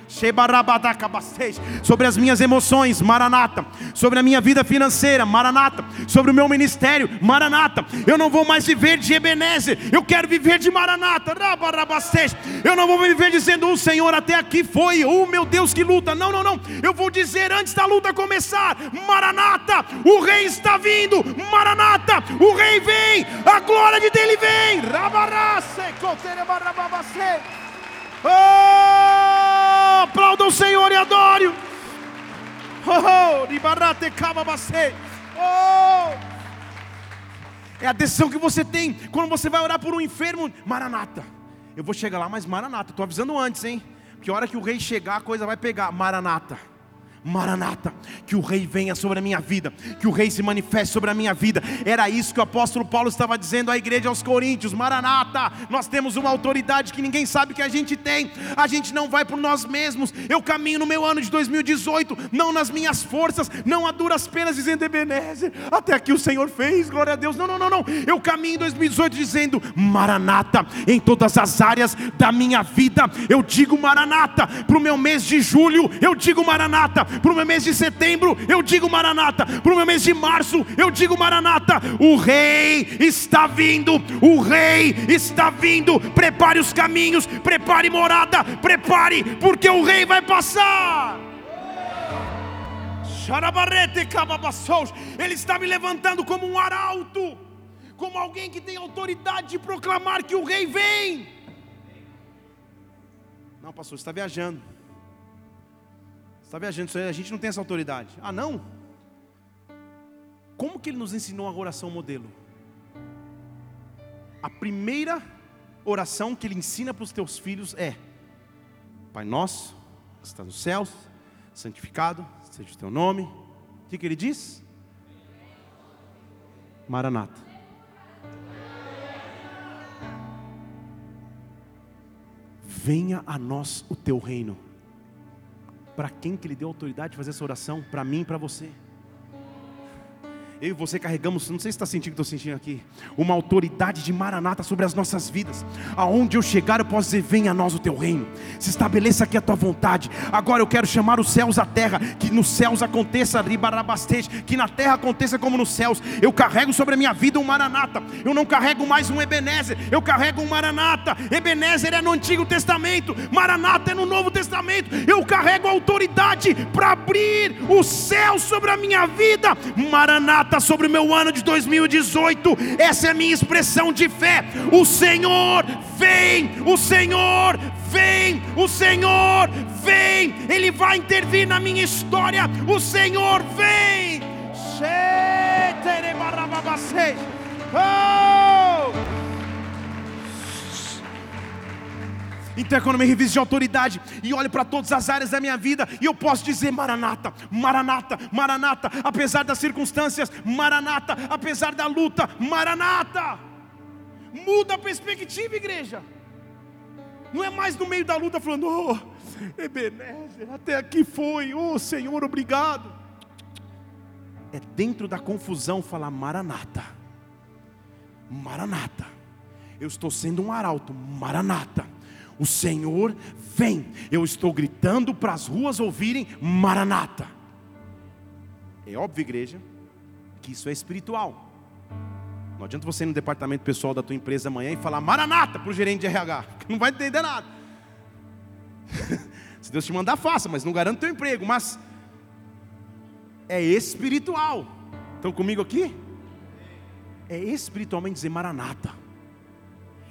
sobre as minhas emoções, Maranata, sobre a minha vida financeira, Maranata, sobre o meu ministério, Maranata. Eu não vou mais viver de Ebenezer, eu quero viver de Maranata. Eu não vou viver dizendo o Senhor até aqui foi, oh meu Deus que luta. Não, não, não. Eu vou dizer antes da luta começar, Maranata, o rei está vindo, Maranata, o rei vem, a glória de dele vem. Rabarasse, Oh, aplauda o Senhor e adore. Oh, oh. É a decisão que você tem quando você vai orar por um enfermo. Maranata. Eu vou chegar lá, mas Maranata. Estou avisando antes, hein? Que hora que o rei chegar, a coisa vai pegar. Maranata. Maranata, que o rei venha sobre a minha vida, que o rei se manifeste sobre a minha vida. Era isso que o apóstolo Paulo estava dizendo à igreja aos Coríntios: Maranata, nós temos uma autoridade que ninguém sabe que a gente tem. A gente não vai por nós mesmos. Eu caminho no meu ano de 2018, não nas minhas forças, não a duras penas dizendo Ebenezer, até aqui o Senhor fez, glória a Deus. Não, não, não, não. Eu caminho em 2018 dizendo Maranata em todas as áreas da minha vida. Eu digo Maranata para o meu mês de julho, eu digo Maranata para o meu mês de setembro, eu digo Maranata, para o meu mês de março, eu digo Maranata. O rei está vindo, o rei está vindo. Prepare os caminhos, prepare morada, prepare, porque o rei vai passar. Ele está me levantando como um arauto, como alguém que tem autoridade de proclamar que o rei vem. Não, pastor, você está viajando. Está viajando, a gente não tem essa autoridade. Ah, não? Como que ele nos ensinou a oração modelo? A primeira oração que ele ensina para os teus filhos é: Pai nosso, que está nos céus, santificado seja o teu nome. O que, que ele diz? Maranata. Venha a nós o teu reino. Para quem que ele deu autoridade de fazer essa oração? Para mim e para você eu e você carregamos, não sei se está sentindo o que estou sentindo aqui, uma autoridade de maranata sobre as nossas vidas. Aonde eu chegar, eu posso dizer: venha a nós o teu reino, se estabeleça aqui a tua vontade. Agora eu quero chamar os céus à terra, que nos céus aconteça que na terra aconteça como nos céus. Eu carrego sobre a minha vida um maranata, eu não carrego mais um Ebenezer, eu carrego um maranata. Ebenezer é no Antigo Testamento, maranata é no Novo Testamento. Eu carrego autoridade para abrir o céu sobre a minha vida, maranata sobre o meu ano de 2018. Essa é a minha expressão de fé. O Senhor vem, o Senhor vem, o Senhor vem. Ele vai intervir na minha história. O Senhor vem. Oh! Então quando eu me reviso de autoridade e olho para todas as áreas da minha vida e eu posso dizer Maranata, Maranata, Maranata, apesar das circunstâncias, Maranata, apesar da luta, Maranata. Muda a perspectiva, igreja. Não é mais no meio da luta falando, oh, Ebenezer, até aqui foi, oh Senhor, obrigado. É dentro da confusão falar Maranata, Maranata. Eu estou sendo um arauto, Maranata o Senhor vem. Eu estou gritando para as ruas ouvirem Maranata. É óbvio, igreja, que isso é espiritual. Não adianta você ir no departamento pessoal da tua empresa amanhã e falar Maranata para o gerente de RH, que não vai entender nada. Se Deus te mandar, faça, mas não garante teu emprego. Mas é espiritual. Estão comigo aqui? É espiritualmente dizer Maranata.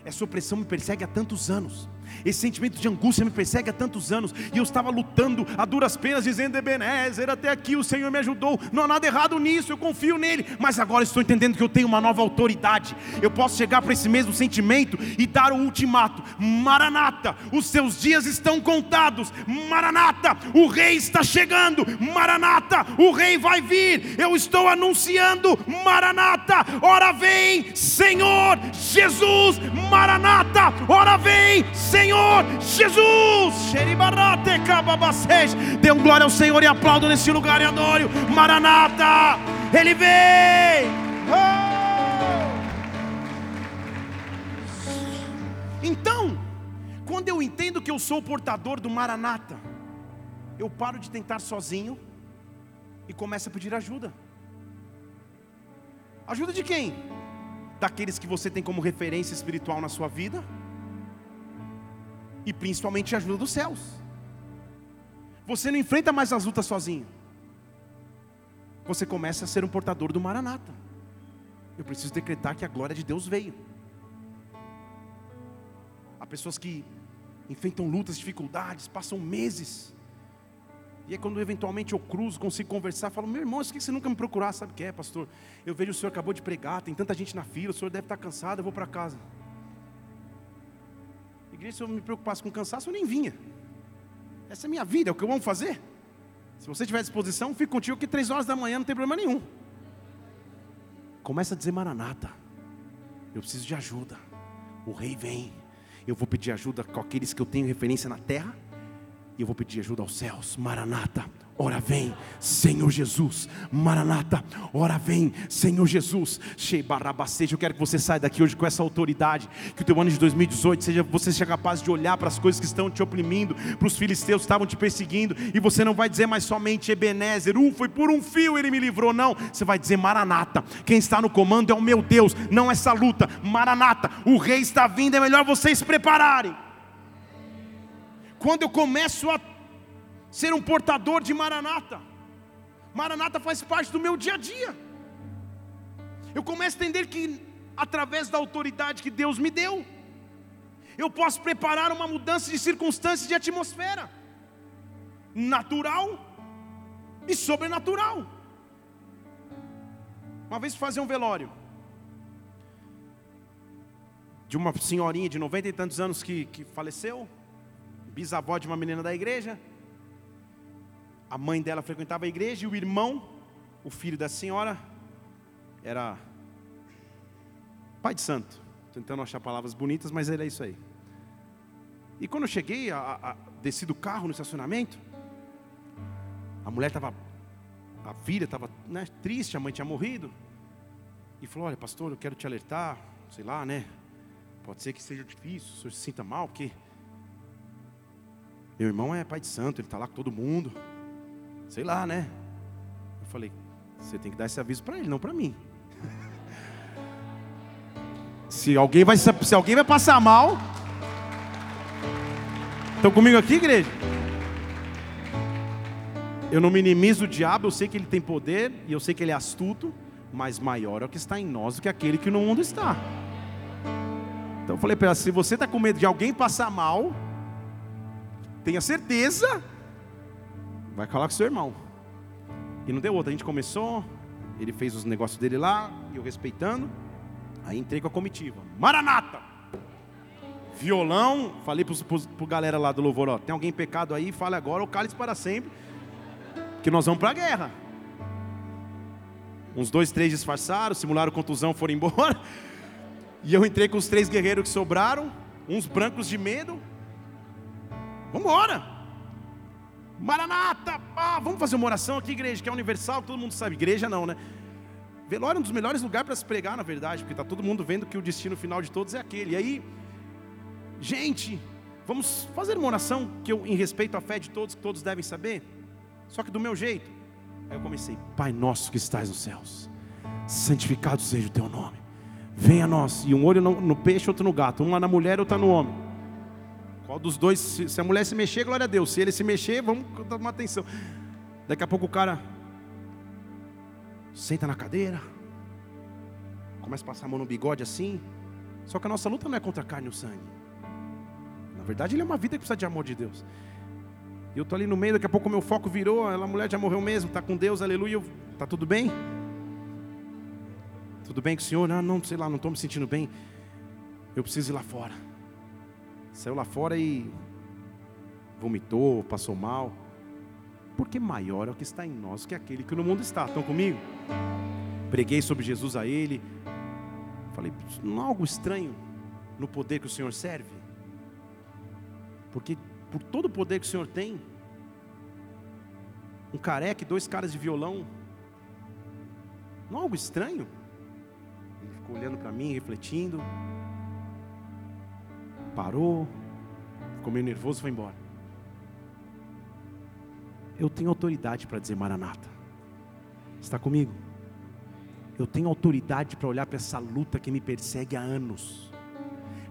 Essa opressão me persegue há tantos anos. Esse sentimento de angústia me persegue há tantos anos. E eu estava lutando a duras penas, dizendo: Ebenezer, até aqui o Senhor me ajudou. Não há nada errado nisso, eu confio nele. Mas agora estou entendendo que eu tenho uma nova autoridade. Eu posso chegar para esse mesmo sentimento e dar o ultimato: Maranata, os seus dias estão contados. Maranata, o rei está chegando. Maranata, o rei vai vir. Eu estou anunciando: Maranata, ora vem, Senhor Jesus. Maranata, ora vem, Senhor. Jesus. Dê um glória ao Senhor e aplaudo nesse lugar e adoro. Maranata, Ele vem. Oh! Então, quando eu entendo que eu sou o portador do Maranata, eu paro de tentar sozinho e começo a pedir ajuda. Ajuda de quem? Daqueles que você tem como referência espiritual na sua vida? e principalmente a ajuda dos céus. Você não enfrenta mais as lutas sozinho. Você começa a ser um portador do Maranata. Eu preciso decretar que a glória de Deus veio. Há pessoas que enfrentam lutas, dificuldades, passam meses. E aí quando eventualmente eu cruzo, consigo conversar, falo, meu irmão, isso que você nunca me procurar, sabe o que é, pastor? Eu vejo o senhor acabou de pregar, tem tanta gente na fila, o senhor deve estar cansado, eu vou para casa igreja, se eu me preocupasse com cansaço, eu nem vinha. Essa é minha vida, é o que eu amo fazer. Se você tiver disposição, fico contigo que três horas da manhã não tem problema nenhum. Começa a dizer Maranata. Eu preciso de ajuda. O rei vem. Eu vou pedir ajuda com aqueles que eu tenho referência na terra. E eu vou pedir ajuda aos céus. Maranata. Ora vem, Senhor Jesus, Maranata, ora vem, Senhor Jesus, eu quero que você saia daqui hoje com essa autoridade, que o teu ano de 2018 seja, você seja capaz de olhar para as coisas que estão te oprimindo, para os filisteus que estavam te perseguindo, e você não vai dizer mais somente Ebenezer, uh, foi por um fio ele me livrou, não, você vai dizer Maranata, quem está no comando é o meu Deus, não essa luta, Maranata, o rei está vindo, é melhor vocês se prepararem. Quando eu começo a ser um portador de Maranata. Maranata faz parte do meu dia a dia. Eu começo a entender que, através da autoridade que Deus me deu, eu posso preparar uma mudança de circunstâncias de atmosfera, natural e sobrenatural. Uma vez fazer um velório de uma senhorinha de noventa e tantos anos que, que faleceu, bisavó de uma menina da igreja a mãe dela frequentava a igreja e o irmão, o filho da senhora, era pai de santo. Tentando achar palavras bonitas, mas é isso aí. E quando eu cheguei, a, a, desci do carro no estacionamento, a mulher estava, a filha estava né, triste, a mãe tinha morrido. E falou: Olha, pastor, eu quero te alertar, sei lá, né? Pode ser que seja difícil, o senhor se sinta mal, porque meu irmão é pai de santo, ele está lá com todo mundo. Sei lá, né? Eu falei, você tem que dar esse aviso para ele, não para mim. se alguém vai se alguém vai passar mal, estão comigo aqui, igreja? Eu não minimizo o diabo, eu sei que ele tem poder e eu sei que ele é astuto, mas maior é o que está em nós do que aquele que no mundo está. Então eu falei para ela: se você está com medo de alguém passar mal, tenha certeza vai falar com seu irmão. E não deu outra, a gente começou, ele fez os negócios dele lá, eu respeitando. Aí entrei com a comitiva. Maranata! Violão, falei para a galera lá do louvor, ó, tem alguém pecado aí, fale agora ou cale para sempre, que nós vamos para a guerra. Uns dois, três disfarçaram, simularam contusão, foram embora. E eu entrei com os três guerreiros que sobraram, uns brancos de medo. Vamos embora! Maranata, ah, vamos fazer uma oração aqui, igreja, que é universal, todo mundo sabe. Igreja não, né? Velório é um dos melhores lugares para se pregar, na verdade, porque está todo mundo vendo que o destino final de todos é aquele. E aí, gente, vamos fazer uma oração que eu, em respeito à fé de todos, que todos devem saber, só que do meu jeito. Aí eu comecei, Pai nosso que estás nos céus, santificado seja o teu nome, venha a nós, e um olho no, no peixe, outro no gato, um lá na mulher, outro no homem. Qual dos dois, se, a mulher se mexer, glória a Deus, se ele se mexer, vamos uma atenção. Daqui a pouco o cara senta na cadeira, começa a passar a mão no bigode assim. Só que a nossa luta não é contra a carne e o sangue. Na verdade, ele é uma vida que precisa de amor de Deus. E eu estou ali no meio, daqui a pouco o meu foco virou, a mulher já morreu mesmo, está com Deus, aleluia. Está tudo bem? Tudo bem com o senhor? Não, não, sei lá, não estou me sentindo bem. Eu preciso ir lá fora. Saiu lá fora e vomitou, passou mal. Porque maior é o que está em nós que aquele que no mundo está. Estão comigo? Preguei sobre Jesus a ele. Falei, não há algo estranho no poder que o Senhor serve? Porque por todo o poder que o Senhor tem, um careca e dois caras de violão, não há algo estranho? Ele ficou olhando para mim, refletindo. Parou, ficou meio nervoso e foi embora. Eu tenho autoridade para dizer Maranata. Está comigo? Eu tenho autoridade para olhar para essa luta que me persegue há anos,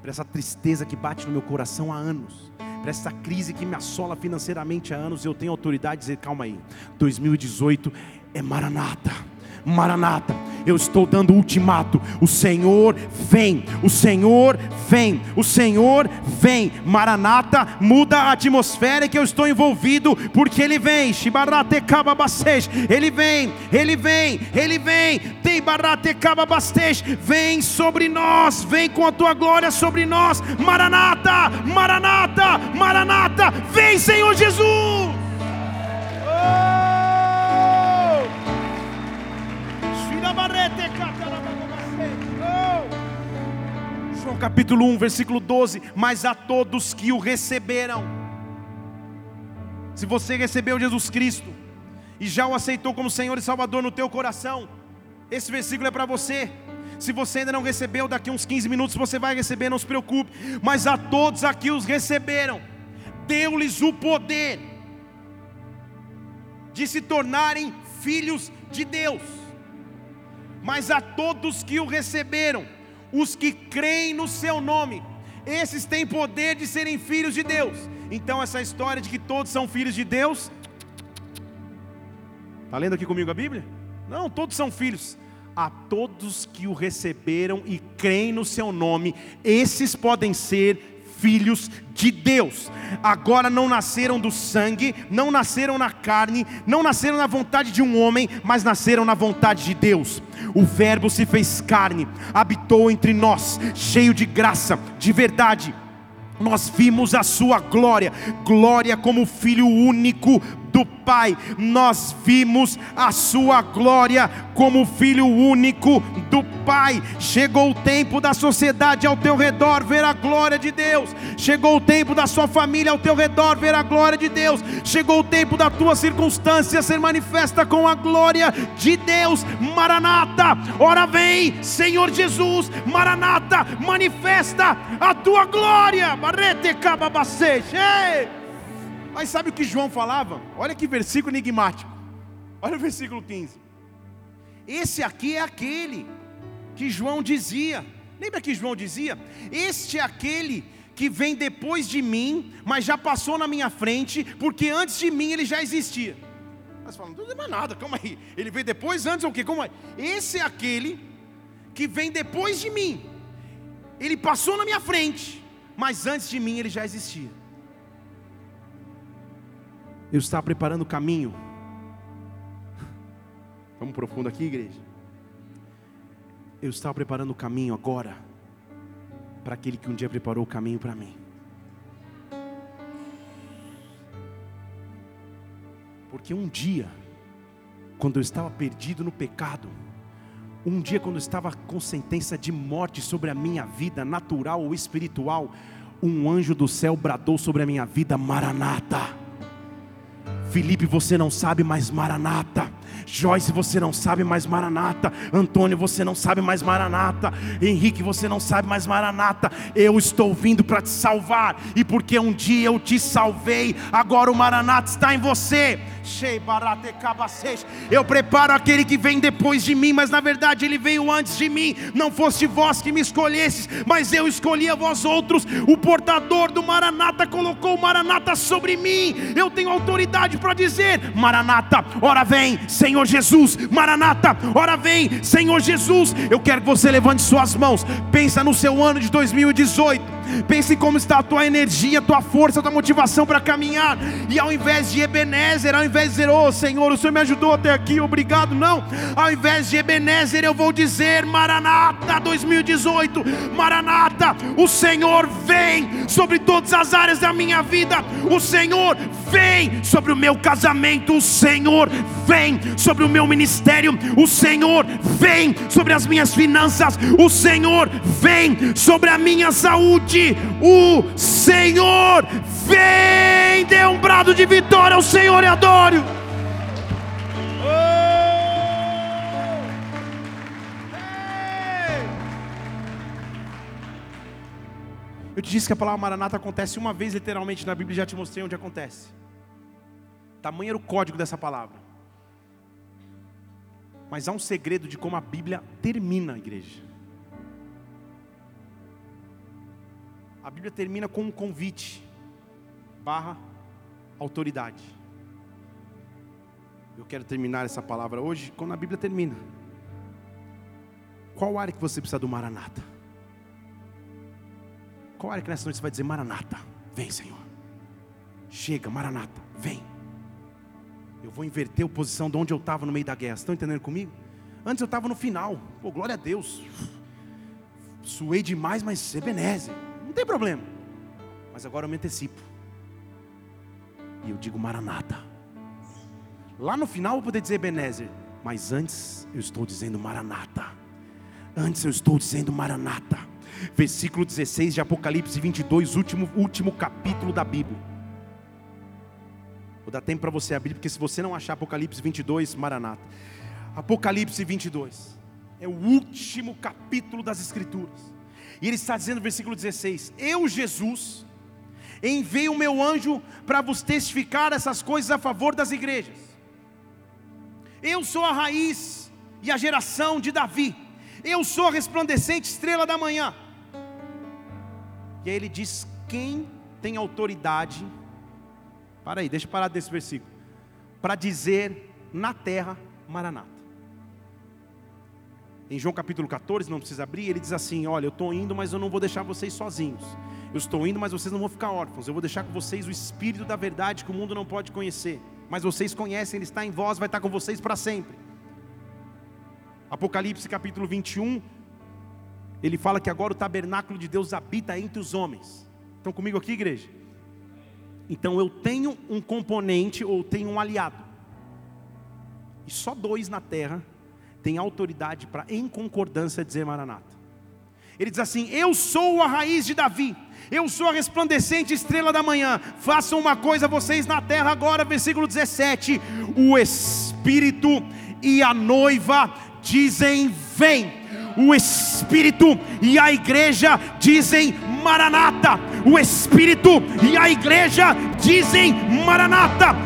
para essa tristeza que bate no meu coração há anos, para essa crise que me assola financeiramente há anos. Eu tenho autoridade de dizer: calma aí, 2018 é Maranata Maranata, eu estou dando ultimato. O Senhor vem, o Senhor vem, o Senhor vem. Maranata, muda a atmosfera que eu estou envolvido, porque Ele vem. Ele vem, Ele vem, Ele vem. Tem vem sobre nós, vem com a tua glória sobre nós. Maranata, Maranata, Maranata, vem, Senhor Jesus. João capítulo 1, versículo 12: Mas a todos que o receberam, se você recebeu Jesus Cristo e já o aceitou como Senhor e Salvador no teu coração, esse versículo é para você. Se você ainda não recebeu, daqui uns 15 minutos você vai receber, não se preocupe. Mas a todos aqui os receberam, deu-lhes o poder de se tornarem filhos de Deus mas a todos que o receberam, os que creem no seu nome, esses têm poder de serem filhos de Deus. Então, essa história de que todos são filhos de Deus, está lendo aqui comigo a Bíblia? Não, todos são filhos. A todos que o receberam e creem no seu nome, esses podem ser filhos de Deus. Agora não nasceram do sangue, não nasceram na carne, não nasceram na vontade de um homem, mas nasceram na vontade de Deus. O Verbo se fez carne, habitou entre nós, cheio de graça, de verdade. Nós vimos a sua glória, glória como filho único do Pai. Nós vimos a sua glória como filho único do Pai. Chegou o tempo da sociedade ao teu redor ver a glória de Deus. Chegou o tempo da sua família ao teu redor ver a glória de Deus. Chegou o tempo da tua circunstância ser manifesta com a glória de Deus. Maranata, ora vem, Senhor Jesus. Maranata, manifesta a tua glória. Barrete Ei! Mas sabe o que João falava? Olha que versículo enigmático. Olha o versículo 15. Esse aqui é aquele que João dizia. Lembra que João dizia? Este é aquele que vem depois de mim, mas já passou na minha frente, porque antes de mim ele já existia. Mas falam, não é mais nada, calma aí. Ele veio depois, antes ou o quê? Como é? Esse é aquele que vem depois de mim. Ele passou na minha frente, mas antes de mim ele já existia. Eu estava preparando o caminho. Vamos profundo aqui, igreja. Eu estava preparando o caminho agora para aquele que um dia preparou o caminho para mim. Porque um dia, quando eu estava perdido no pecado, um dia quando eu estava com sentença de morte sobre a minha vida, natural ou espiritual, um anjo do céu bradou sobre a minha vida, Maranata. Felipe, você não sabe, mas Maranata, Joyce, você não sabe mais Maranata. Antônio, você não sabe mais Maranata. Henrique, você não sabe mais Maranata. Eu estou vindo para te salvar. E porque um dia eu te salvei, agora o Maranata está em você. Eu preparo aquele que vem depois de mim, mas na verdade ele veio antes de mim. Não foste vós que me escolhestes, mas eu escolhi a vós outros. O portador do Maranata colocou o Maranata sobre mim. Eu tenho autoridade para dizer: Maranata, ora vem, Senhor Jesus. Maranata, ora vem, Senhor Jesus. Eu quero que você levante suas mãos. Pensa no seu ano de 2018 Pense como está a tua energia, a tua força, a tua motivação para caminhar. E ao invés de Ebenezer, ao invés de dizer, oh Senhor, o Senhor me ajudou até aqui, obrigado. Não, ao invés de Ebenezer, eu vou dizer Maranata 2018. Maranata, o Senhor vem sobre todas as áreas da minha vida. O Senhor vem sobre o meu casamento. O Senhor vem sobre o meu ministério. O Senhor vem sobre as minhas finanças. O Senhor vem sobre a minha saúde o Senhor. Vem, dê um brado de vitória ao Senhor e adore. Eu te disse que a palavra Maranata acontece uma vez literalmente na Bíblia, já te mostrei onde acontece. Tamanho era o código dessa palavra. Mas há um segredo de como a Bíblia termina a igreja. A Bíblia termina com um convite barra autoridade. Eu quero terminar essa palavra hoje quando a Bíblia termina. Qual área que você precisa do Maranata? Qual área que nessa noite você vai dizer Maranata? Vem, Senhor. Chega, Maranata, vem. Eu vou inverter a posição de onde eu estava no meio da guerra. Estão entendendo comigo? Antes eu estava no final. Pô, glória a Deus. Suei demais, mas Ebenezer. Não tem problema. Mas agora eu me antecipo. E eu digo Maranata. Lá no final eu vou poder dizer Ebenezer. Mas antes eu estou dizendo Maranata. Antes eu estou dizendo Maranata. Versículo 16 de Apocalipse 22, último, último capítulo da Bíblia. Vou dar tempo para você abrir, porque se você não achar Apocalipse 22, Maranata. Apocalipse 22 é o último capítulo das Escrituras. E ele está dizendo no versículo 16: Eu, Jesus, enviei o meu anjo para vos testificar essas coisas a favor das igrejas. Eu sou a raiz e a geração de Davi. Eu sou a resplandecente estrela da manhã. E aí ele diz: Quem tem autoridade? Para aí, deixa eu parar desse versículo. Para dizer na terra, Maranata em João capítulo 14, não precisa abrir, ele diz assim: Olha, eu estou indo, mas eu não vou deixar vocês sozinhos. Eu estou indo, mas vocês não vão ficar órfãos. Eu vou deixar com vocês o Espírito da verdade que o mundo não pode conhecer. Mas vocês conhecem, ele está em vós, vai estar com vocês para sempre. Apocalipse capítulo 21, ele fala que agora o tabernáculo de Deus habita entre os homens. Estão comigo aqui, igreja? Então eu tenho um componente ou tenho um aliado. E só dois na terra tem autoridade para, em concordância, dizer Maranata. Ele diz assim: Eu sou a raiz de Davi, eu sou a resplandecente estrela da manhã. Façam uma coisa vocês na terra agora, versículo 17: O Espírito e a noiva dizem: Vem. O Espírito e a igreja dizem Maranata. O Espírito e a igreja dizem Maranata.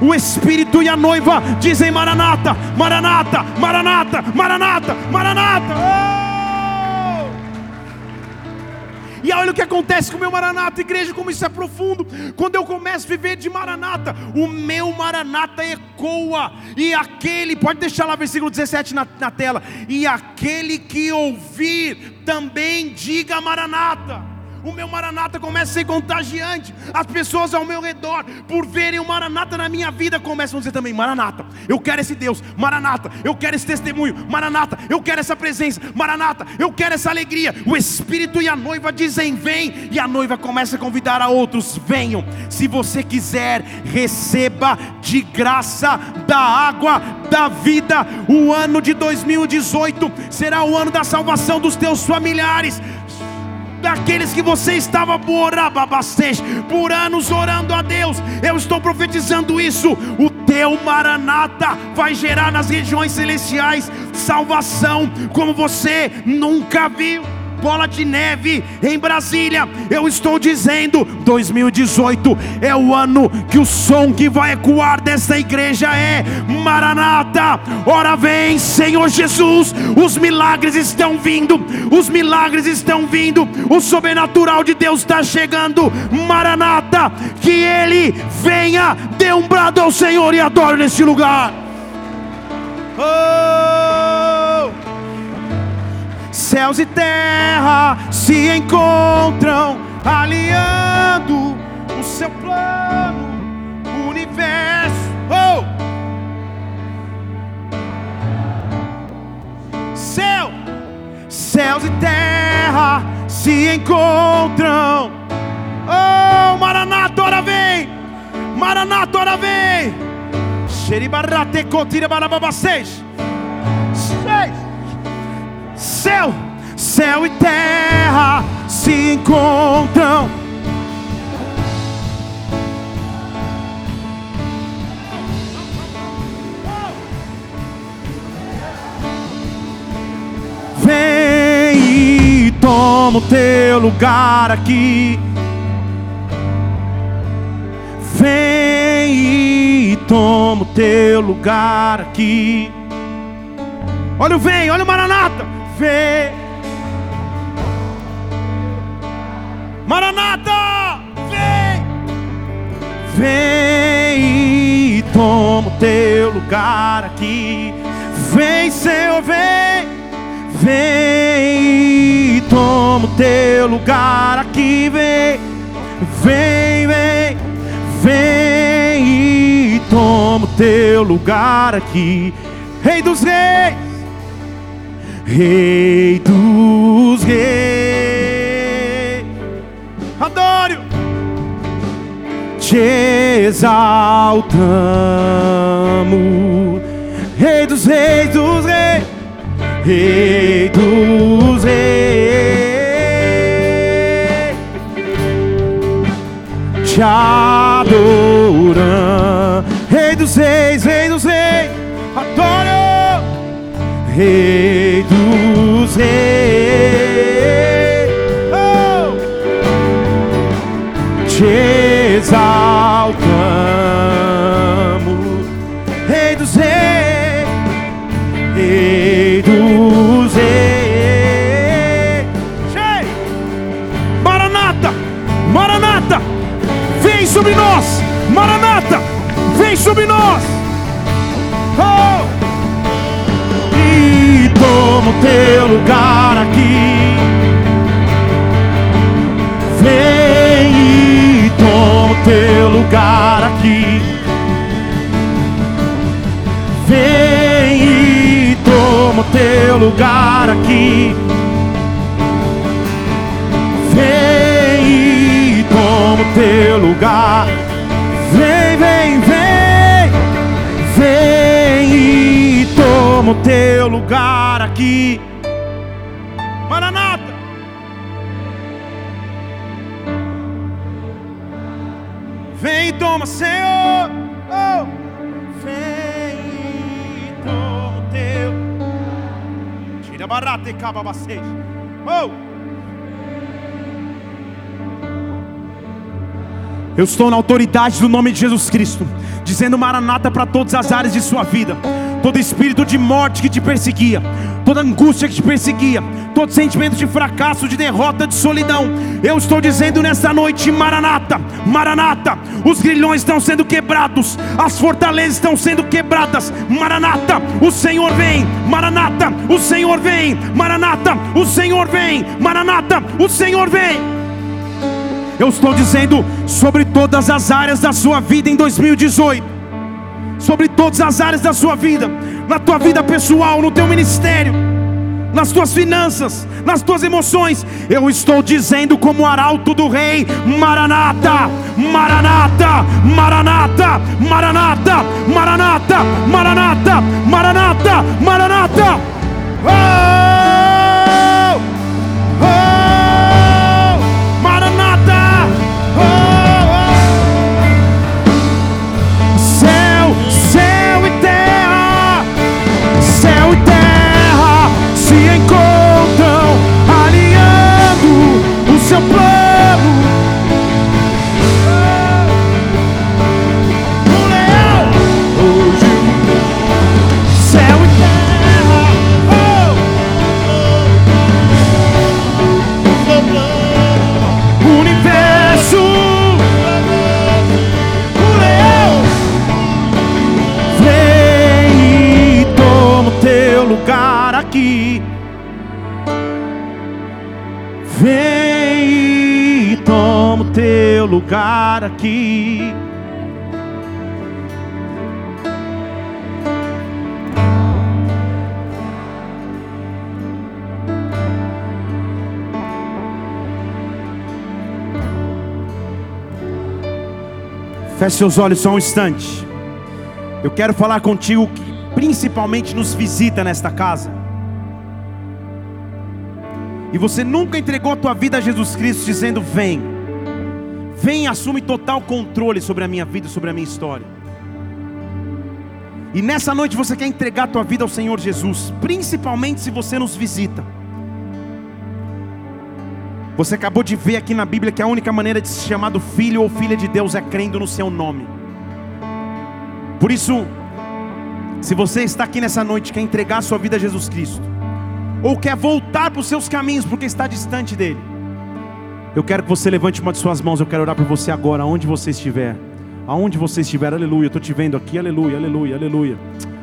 O Espírito e a noiva dizem Maranata, Maranata, Maranata, Maranata, Maranata. Oh! E olha o que acontece com o meu Maranata, igreja, como isso é profundo. Quando eu começo a viver de Maranata, o meu Maranata ecoa. E aquele, pode deixar lá versículo 17 na, na tela. E aquele que ouvir também diga Maranata o meu maranata começa a ser contagiante. As pessoas ao meu redor, por verem o maranata na minha vida, começam a dizer também: Maranata, eu quero esse Deus, Maranata, eu quero esse testemunho, Maranata, eu quero essa presença, Maranata, eu quero essa alegria. O Espírito e a noiva dizem: Vem, e a noiva começa a convidar a outros: Venham, se você quiser, receba de graça da água da vida. O ano de 2018 será o ano da salvação dos teus familiares daqueles que você estava por anos orando a Deus. Eu estou profetizando isso. O teu Maranata vai gerar nas regiões celestiais salvação como você nunca viu bola de neve em Brasília. Eu estou dizendo, 2018 é o ano que o som que vai ecoar dessa igreja é Maranata. Ora vem, Senhor Jesus. Os milagres estão vindo. Os milagres estão vindo. O sobrenatural de Deus está chegando. Maranata, que ele venha. Dê um brado ao Senhor e adore nesse lugar. Oh! Céus e terra se encontram, alinhando o seu plano, o universo. Oh! Céu, céus e terra se encontram. Oh, Maranata, ora vem! Maranata, ora vem! Xeribarate cotira barababacês. Seis céu, céu e terra se encontram. Vem e toma o teu lugar aqui. Vem e toma o teu lugar aqui. Olha o vem, olha o Maranata vê. Maranata, vem, vem e toma o teu lugar aqui. Vem, Senhor, vem, vem e toma o teu lugar aqui. Vem, vem, vem, vem e toma o teu lugar aqui. Rei dos reis. Rei dos reis, adoro, te exaltamos, Rei dos reis, dos reis, Rei dos reis, te adoramos, Rei dos reis, Rei dos reis, adoro. Rei dos Reis. Oh! Te exaltamos, Rei dos Reis, Rei dos Reis. Maranata, Maranata, vem sobre nós, Maranata, vem sobre nós. O teu lugar aqui. Vem e toma o teu lugar aqui. Vem e toma o teu lugar aqui. Vem e toma o teu lugar. Vem, vem, vem. Vem e toma o teu lugar aqui. Maranata. Vem, toma, Senhor. Oh. Vem e toma o teu. Tira barata e caba vocês. Oh. Eu estou na autoridade do nome de Jesus Cristo, dizendo Maranata para todas as áreas de sua vida todo espírito de morte que te perseguia, toda angústia que te perseguia, todo sentimento de fracasso, de derrota, de solidão. Eu estou dizendo nesta noite, Maranata, Maranata, os grilhões estão sendo quebrados, as fortalezas estão sendo quebradas. Maranata, o Senhor vem. Maranata, o Senhor vem. Maranata, o Senhor vem. Maranata, o Senhor vem. Eu estou dizendo sobre todas as áreas da sua vida em 2018 sobre todas as áreas da sua vida, na tua vida pessoal, no teu ministério, nas tuas finanças, nas tuas emoções. Eu estou dizendo como arauto do rei, Maranata, Maranata, Maranata, Maranata, Maranata, Maranata, Maranata, Maranata. Oh! Aqui. Vem e toma o teu lugar aqui. Feche seus olhos só um instante. Eu quero falar contigo que principalmente nos visita nesta casa. E você nunca entregou a tua vida a Jesus Cristo dizendo: Vem, vem assume total controle sobre a minha vida, sobre a minha história. E nessa noite você quer entregar a tua vida ao Senhor Jesus, principalmente se você nos visita. Você acabou de ver aqui na Bíblia que a única maneira de se chamar do filho ou filha de Deus é crendo no seu nome. Por isso, se você está aqui nessa noite, quer entregar a sua vida a Jesus Cristo, ou quer voltar para os seus caminhos porque está distante dele, eu quero que você levante uma de suas mãos. Eu quero orar por você agora, aonde você estiver. Aonde você estiver, aleluia. Estou te vendo aqui, aleluia, aleluia, aleluia.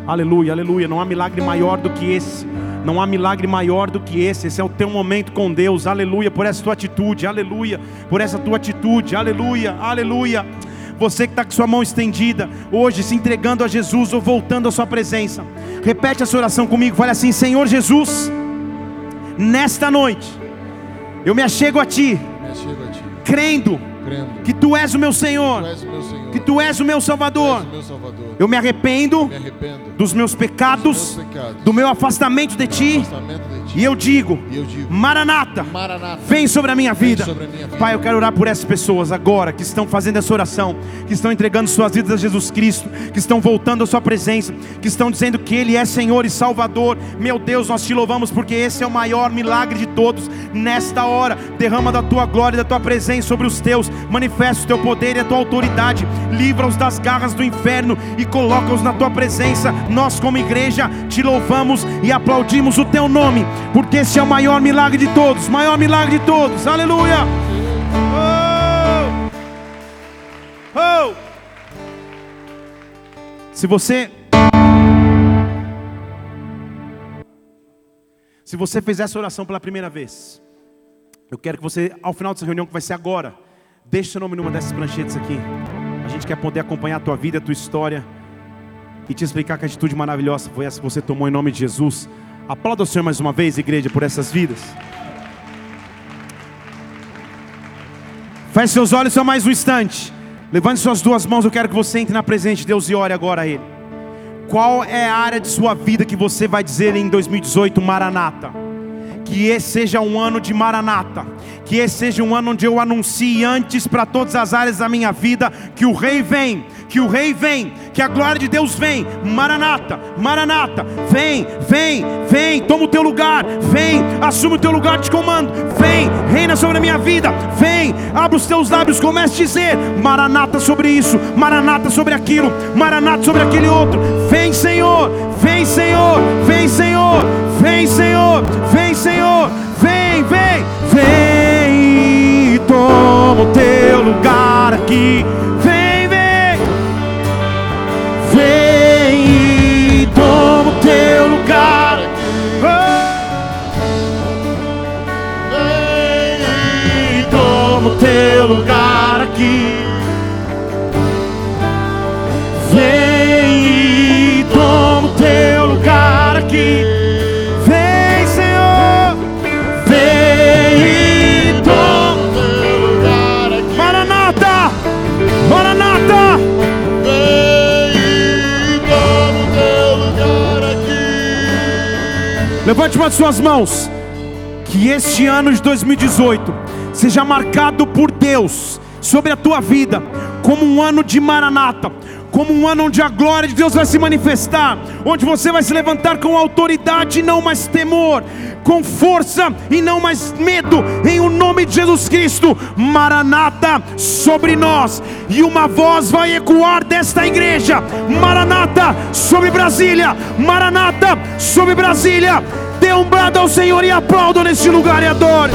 Aleluia, aleluia. Não há milagre maior do que esse. Não há milagre maior do que esse. Esse é o teu momento com Deus. Aleluia por essa tua atitude. Aleluia por essa tua atitude. Aleluia, aleluia. Você que está com sua mão estendida, hoje se entregando a Jesus ou voltando à sua presença, repete essa oração comigo. Fale assim: Senhor Jesus, nesta noite, eu me achego a Ti, achego a ti crendo, crendo que Tu és o meu Senhor, Tu és o meu Senhor, que Tu és o meu Salvador. és o meu Salvador. Eu me arrependo me arrependo dos meus pecados, dos meus pecados, do meu afastamento de Ti, afastamento de ti. E eu digo: E eu digo, Maranata, Maranata, vem sobre a minha vida. sobre a minha vida. Pai, eu quero orar por essas pessoas agora que estão fazendo essa oração, que estão entregando suas vidas a Jesus Cristo, que estão voltando à Sua presença, que estão dizendo que Ele é Senhor e Salvador. Meu Deus, nós te louvamos porque esse é o maior milagre de todos. Nesta hora, derrama da Tua glória e da Tua presença sobre os Teus, manifesta o Teu poder e a Tua autoridade, livra-os das garras do inferno e coloca-os na Tua presença. Nós, como igreja, te louvamos e aplaudimos o Teu nome, porque esse é o maior milagre de todos, maior milagre de todos. Aleluia! Oh! Oh! Se você Se você fez essa oração pela primeira vez, eu quero que você, ao final dessa reunião que vai ser agora, deixe seu nome numa dessas pranchetas aqui. A gente quer poder acompanhar a tua vida, a tua história e te explicar que a atitude maravilhosa foi essa que você tomou em nome de Jesus. Aplauda o Senhor mais uma vez, igreja, por essas vidas. Feche seus olhos só mais um instante. Levante suas duas mãos, eu quero que você entre na presença de Deus e ore agora a Ele. Qual é a área de sua vida que você vai dizer em 2018, Maranata? Que esse seja um ano de Maranata. Que esse seja um ano onde eu anuncie antes para todas as áreas da minha vida que o Rei vem, que o Rei vem, que a glória de Deus vem. Maranata, Maranata, vem, vem, vem, toma o teu lugar, vem, assume o teu lugar de comando, vem, reina sobre a minha vida, vem, abre os teus lábios, comece a dizer: Maranata sobre isso, Maranata sobre aquilo, Maranata sobre aquele outro. Vem, Senhor, vem, Senhor, vem, Senhor, vem, Senhor, vem, Senhor, vem, vem, vem e toma o teu lugar aqui. Vem, vem, vem e toma o teu lugar. Vem e toma o teu lugar aqui. Levante uma de suas mãos. Que este ano de 2018 seja marcado por Deus sobre a tua vida como um ano de maranata, como um ano onde a glória de Deus vai se manifestar, onde você vai se levantar com autoridade e não mais temor, com força e não mais medo, em o nome de Jesus Cristo, maranata sobre nós, e uma voz vai ecoar desta igreja: Maranata sobre Brasília, Maranata sobre Brasília. Dê um brado ao Senhor e aplauda neste lugar e adore.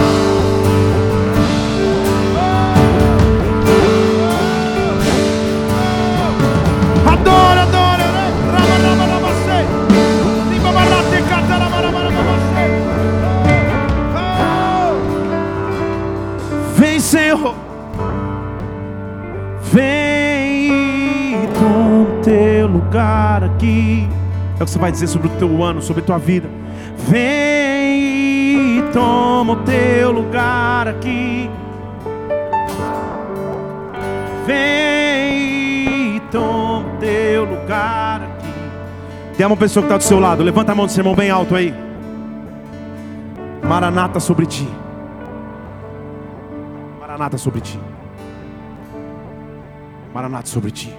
Senhor. Vem e toma teu lugar aqui. É o que você vai dizer sobre o teu ano, sobre a tua vida. Vem e toma o teu lugar aqui. Vem e toma o teu lugar aqui. Tem uma pessoa que está do seu lado. Levanta a mão do seu irmão bem alto aí. Maranata sobre ti. Maranata sobre ti. Maranata sobre ti.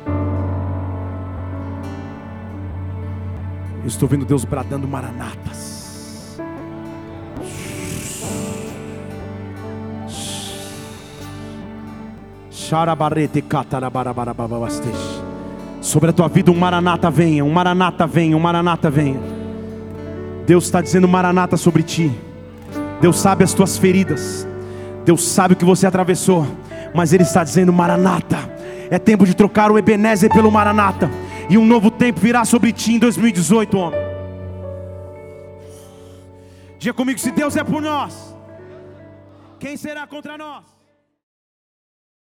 Eu estou vendo Deus bradando maranatas. Sobre a tua vida um maranata venha, um maranata venha, um maranata venha. Deus está dizendo maranata sobre ti. Deus sabe as tuas feridas. Deus sabe o que você atravessou. Mas Ele está dizendo maranata. É tempo de trocar o Ebenezer pelo maranata. E um novo tempo virá sobre ti em 2018, homem. Diga comigo: se Deus é por nós, quem será contra nós?